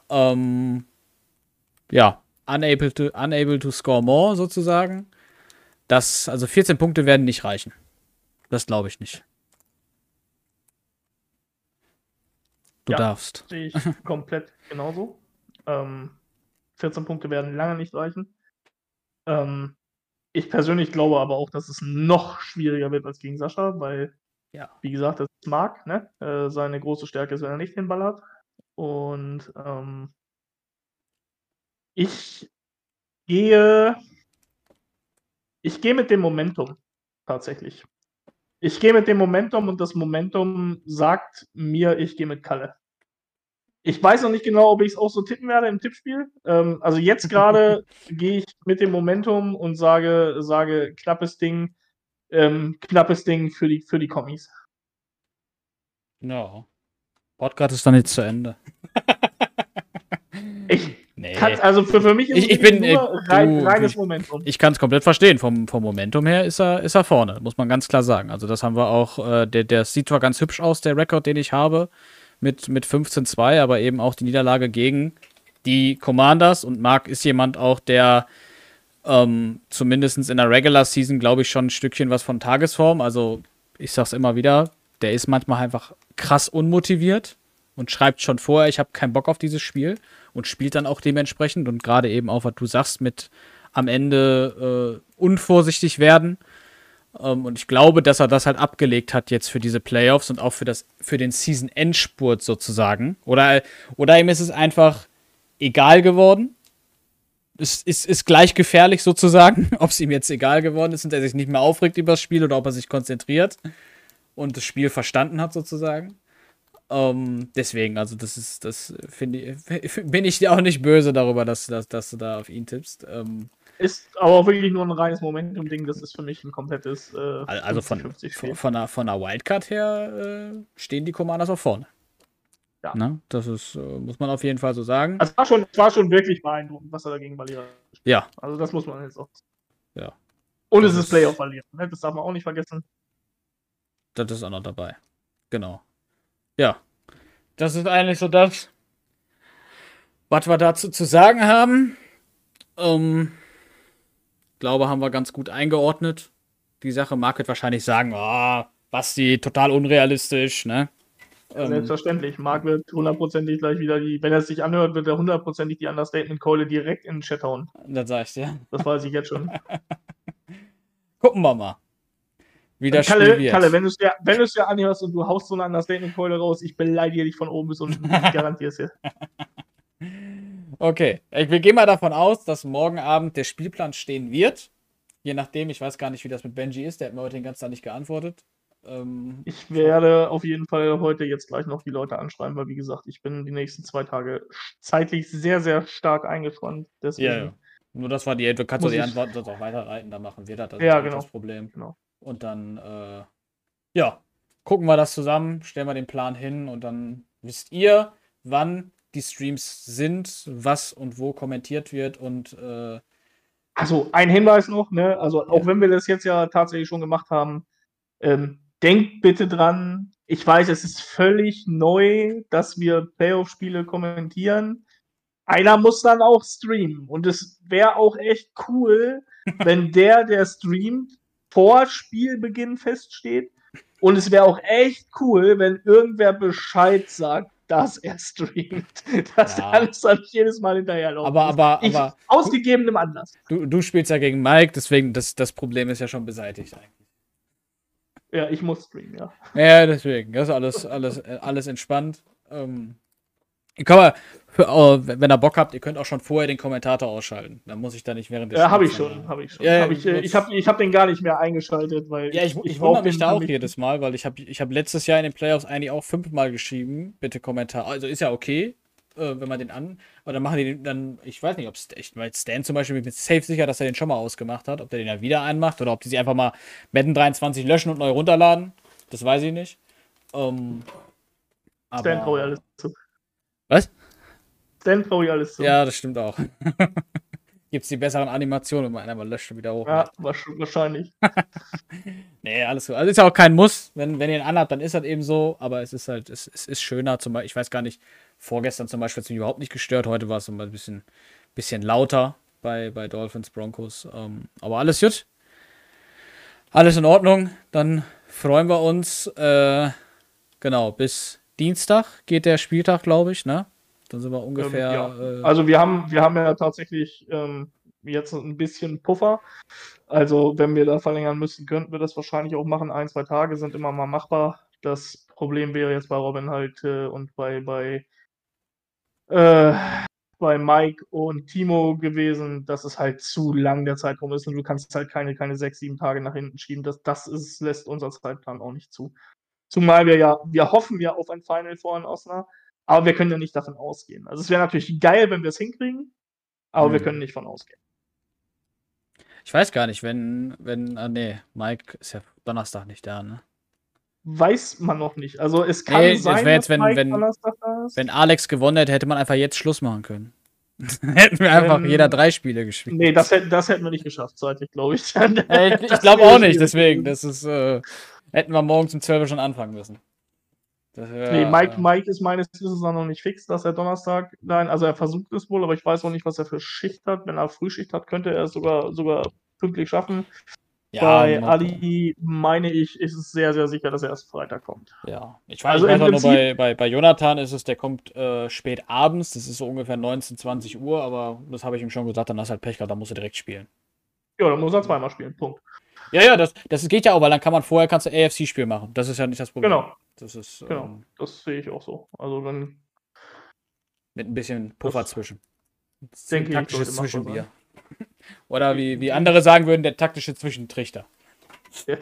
Ähm, ja, unable to, unable to score more sozusagen. Das, also 14 Punkte werden nicht reichen. Das glaube ich nicht. Du Ja. darfst. Sehe ich komplett genauso. Ähm, 14 Punkte werden lange nicht reichen. Ähm, ich persönlich glaube aber auch, dass es noch schwieriger wird als gegen Sascha, weil, Ja. wie gesagt, das ist Marc, ne? Äh, seine große Stärke ist, wenn er nicht den Ball hat. Und ähm, ich gehe, ich gehe mit dem Momentum tatsächlich. Ich gehe mit dem Momentum und das Momentum sagt mir, ich gehe mit Kalle. Ich weiß noch nicht genau, ob ich es auch so tippen werde im Tippspiel. Ähm, also jetzt gerade gehe ich mit dem Momentum und sage, sage knappes Ding, ähm, knappes Ding für die, für die Kommis. Ja. Podcast ist dann jetzt zu Ende. Ich nee. kann, also für, für mich ist Ich- es ich bin, nur äh, rein, du- reines ich- Momentum. Ich kann es komplett verstehen. Vom, vom Momentum her ist er, ist er vorne, muss man ganz klar sagen. Also, das haben wir auch. Äh, der, der sieht zwar ganz hübsch aus, der Rekord, den ich habe, mit, mit 15-2, aber eben auch die Niederlage gegen die Commanders. Und Mark ist jemand auch, der ähm, zumindest in der Regular Season, glaube ich, schon ein Stückchen was von Tagesform. Also, ich sag's immer wieder, der ist manchmal einfach krass unmotiviert und schreibt schon vorher, ich habe keinen Bock auf dieses Spiel und spielt dann auch dementsprechend und gerade eben auch, was du sagst, mit am Ende äh, unvorsichtig werden. Ähm, und ich glaube, dass er das halt abgelegt hat jetzt für diese Playoffs und auch für, das, für den Season-Endspurt sozusagen. Oder, oder ihm ist es einfach egal geworden. Es ist, ist gleich gefährlich sozusagen, ob es ihm jetzt egal geworden ist und er sich nicht mehr aufregt über das Spiel oder ob er sich konzentriert und das Spiel verstanden hat sozusagen. Ähm, deswegen, also das ist, das finde ich, bin ich dir auch nicht böse darüber, dass, dass, dass du da auf ihn tippst. Ähm, Ist aber auch wirklich nur ein reines Momentum-Ding. Das ist für mich ein komplettes äh, also von, 50-50 von, von, einer, von einer Wildcard her äh, stehen die Commanders auch vorne. Ja. Ne? Das ist, äh, muss man auf jeden Fall so sagen. Also es war schon, es war schon wirklich beeindruckend, was er dagegen Verlierer ja, Also das muss man jetzt auch. Ja. Und es ist ist- Playoff verlieren. Ne? Das darf man auch nicht vergessen. Das ist auch noch dabei. Genau. Ja. Das ist eigentlich so das, was wir dazu zu sagen haben. Ähm, glaube, haben wir ganz gut eingeordnet. Die Sache mag wird wahrscheinlich sagen, ah, Basti, total unrealistisch, ne? Ähm, Selbstverständlich. Marc wird hundertprozentig gleich wieder die, wenn er es sich anhört, wird er hundertprozentig die Understatement-Keule direkt in den Chat hauen. das sag ich dir. Das weiß ich jetzt schon. Gucken wir mal. Wie das Spiel Kalle, wird. Kalle, wenn du es dir, wenn dir anhörst und du haust so eine Understatement-Keule raus, ich beleidige dich von oben bis unten. Ich garantiere es dir. Okay, ich, wir gehen mal davon aus, dass morgen Abend der Spielplan stehen wird. Je nachdem, ich weiß gar nicht, wie das mit Benji ist. Der hat mir heute den ganzen Tag nicht geantwortet. Ähm, Ich werde auf jeden Fall heute jetzt gleich noch die Leute anschreiben, weil wie gesagt, ich bin die nächsten zwei Tage zeitlich sehr, sehr stark eingespannt. Deswegen Ja, ja. Nur das war die, du kannst doch die ich- Antwort sonst auch weiterleiten, dann machen wir das. Das Ja, ist genau. das Problem. Genau. Und dann, äh, ja, gucken wir das zusammen, stellen wir den Plan hin und dann wisst ihr, wann die Streams sind, was und wo kommentiert wird und äh, Also ein Hinweis noch, ne? Also auch Ja. wenn wir das jetzt ja tatsächlich schon gemacht haben, ähm, denkt bitte dran, ich weiß, es ist völlig neu, dass wir Playoff-Spiele kommentieren. Einer muss dann auch streamen. Und es wäre auch echt cool, wenn der, der streamt, vor Spielbeginn feststeht. Und es wäre auch echt cool, wenn irgendwer Bescheid sagt, dass er streamt. Das Ja. kann es dann jedes Mal hinterherlaufen. aber, aber, ich, aber aus gegebenem Anlass. du, du spielst ja gegen Mike, deswegen das, das Problem ist ja schon beseitigt eigentlich. Ja, ich muss streamen, ja. Ja, deswegen. Das ist alles, alles, alles entspannt. Ähm, mal, für, äh, wenn ihr Bock habt, ihr könnt auch schon vorher den Kommentator ausschalten. Dann muss ich da nicht während des Ja, habe ich schon, habe ich schon. Ja, hab ich äh, ich habe ich hab den gar nicht mehr eingeschaltet, weil Ja, ich, ich, brauch wundere mich da auch jedes Mal, weil ich habe ich hab letztes Jahr in den Playoffs eigentlich auch fünfmal geschrieben, bitte Kommentar. Also ist ja okay, äh, wenn man den an. Aber dann machen die den dann, ich weiß nicht, ob es echt, weil Stan zum Beispiel, ich bin safe sicher, dass er den schon mal ausgemacht hat, ob der den ja wieder einmacht oder ob die sich einfach mal Madden 23 löschen und neu runterladen. Das weiß ich nicht. Ähm, Stan traue ich alles zu. Was? Stan traue ich alles zu. Ja, das stimmt auch. Gibt es die besseren Animationen, wenn man einmal löscht und wieder hoch. Ja, wahrsch- wahrscheinlich. Nee, alles gut. Also ist ja auch kein Muss. Wenn, wenn ihr ihn anhabt, dann ist das eben so. Aber es ist halt, es, es ist schöner. Zum Beispiel, ich weiß gar nicht, vorgestern zum Beispiel hat es mich überhaupt nicht gestört. Heute war es so ein bisschen, bisschen lauter bei, bei Dolphins Broncos. Ähm, aber alles gut. Alles in Ordnung. Dann freuen wir uns. Äh, genau, bis Dienstag geht der Spieltag, glaube ich, ne? Dann sind wir ungefähr. ja. äh, Also wir haben, wir haben ja tatsächlich ähm, jetzt ein bisschen Puffer. Also wenn wir da verlängern müssen, könnten wir das wahrscheinlich auch machen. Ein, zwei Tage sind immer mal machbar. Das Problem wäre jetzt bei Robin halt äh, und bei, bei, äh, bei Mike und Timo gewesen, dass es halt zu lang der Zeitraum ist und du kannst halt keine, keine sechs, sieben Tage nach hinten schieben. Das, das ist, lässt unser Zeitplan auch nicht zu. Zumal wir ja, wir hoffen ja auf ein Final vor in Osnabrück. Aber wir können ja nicht davon ausgehen. Also es wäre natürlich geil, wenn wir es hinkriegen, aber wir Mhm. können nicht von ausgehen. ich weiß gar nicht, wenn, wenn, ah, nee, Mike ist ja Donnerstag nicht da, ne? Weiß man noch nicht. Also es kann Nee, es sein, wär jetzt, dass wenn- wenn-. Wenn Alex gewonnen hätte, hätte man einfach jetzt Schluss machen können. Hätten wir einfach Ähm, jeder drei Spiele gespielt. Nee, das, hätten- das hätten wir nicht geschafft, zeitlich, glaube ich. Äh, ich ich glaube auch nicht, deswegen. Das ist, äh, hätten wir morgens um 12 Uhr schon anfangen müssen. Das wär, Nee, Mike, Mike ist meines Wissens noch nicht fix, dass er Donnerstag, nein, also er versucht es wohl, aber ich weiß auch nicht, was er für Schicht hat. Wenn er Frühschicht hat, könnte er es sogar, sogar pünktlich schaffen. Ja, Bei no- Ali, meine ich, ist es sehr, sehr sicher, dass er erst Freitag kommt. Ja, ich weiß, Also ich weiß auch nur bei, bei, bei Jonathan ist es, der kommt äh, spät abends, das ist so ungefähr 19, 20 Uhr, aber das habe ich ihm schon gesagt, dann hast du halt Pech gehabt, dann musst du direkt spielen. Ja, dann muss er zweimal spielen. Punkt. Ja, ja, das, das geht ja auch, weil dann kann man vorher kannst du AFC-Spiel machen. Das ist ja nicht das Problem. Genau, Das ist genau. ähm, Das sehe ich auch so. Also dann mit ein bisschen Puffer zwischen. Denke ein ich, taktisches machbar Zwischenbier. Oder wie, wie andere sagen würden, der taktische Zwischentrichter. der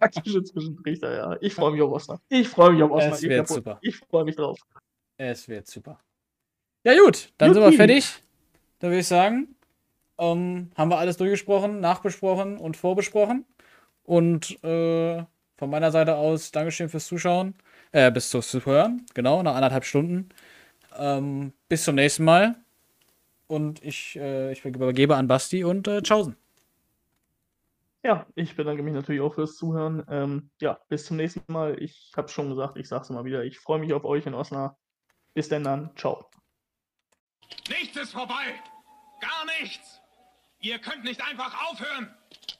taktische Zwischentrichter, ja. Ich freue mich auf Osnabrück. Ich freue mich auf Osnabrück. Es wird Ich- super. Ich freue mich drauf. Es wird super. Ja, gut, dann sind wir fertig. Dann würde ich sagen, ähm, haben wir alles durchgesprochen, nachbesprochen und vorbesprochen. Und äh, von meiner Seite aus, Dankeschön fürs Zuschauen. Äh, bis zum Zuhören. Genau, nach anderthalb Stunden. Ähm, bis zum nächsten Mal. Und ich, äh, ich übergebe an Basti und äh, Tschaußen. Ja, ich bedanke mich natürlich auch fürs Zuhören. Ähm, ja, bis zum nächsten Mal. Ich habe schon gesagt, ich sage es immer wieder. Ich freue mich auf euch in Osnabrück. Bis denn dann. Ciao. Nichts ist vorbei. Gar nichts. Ihr könnt nicht einfach aufhören.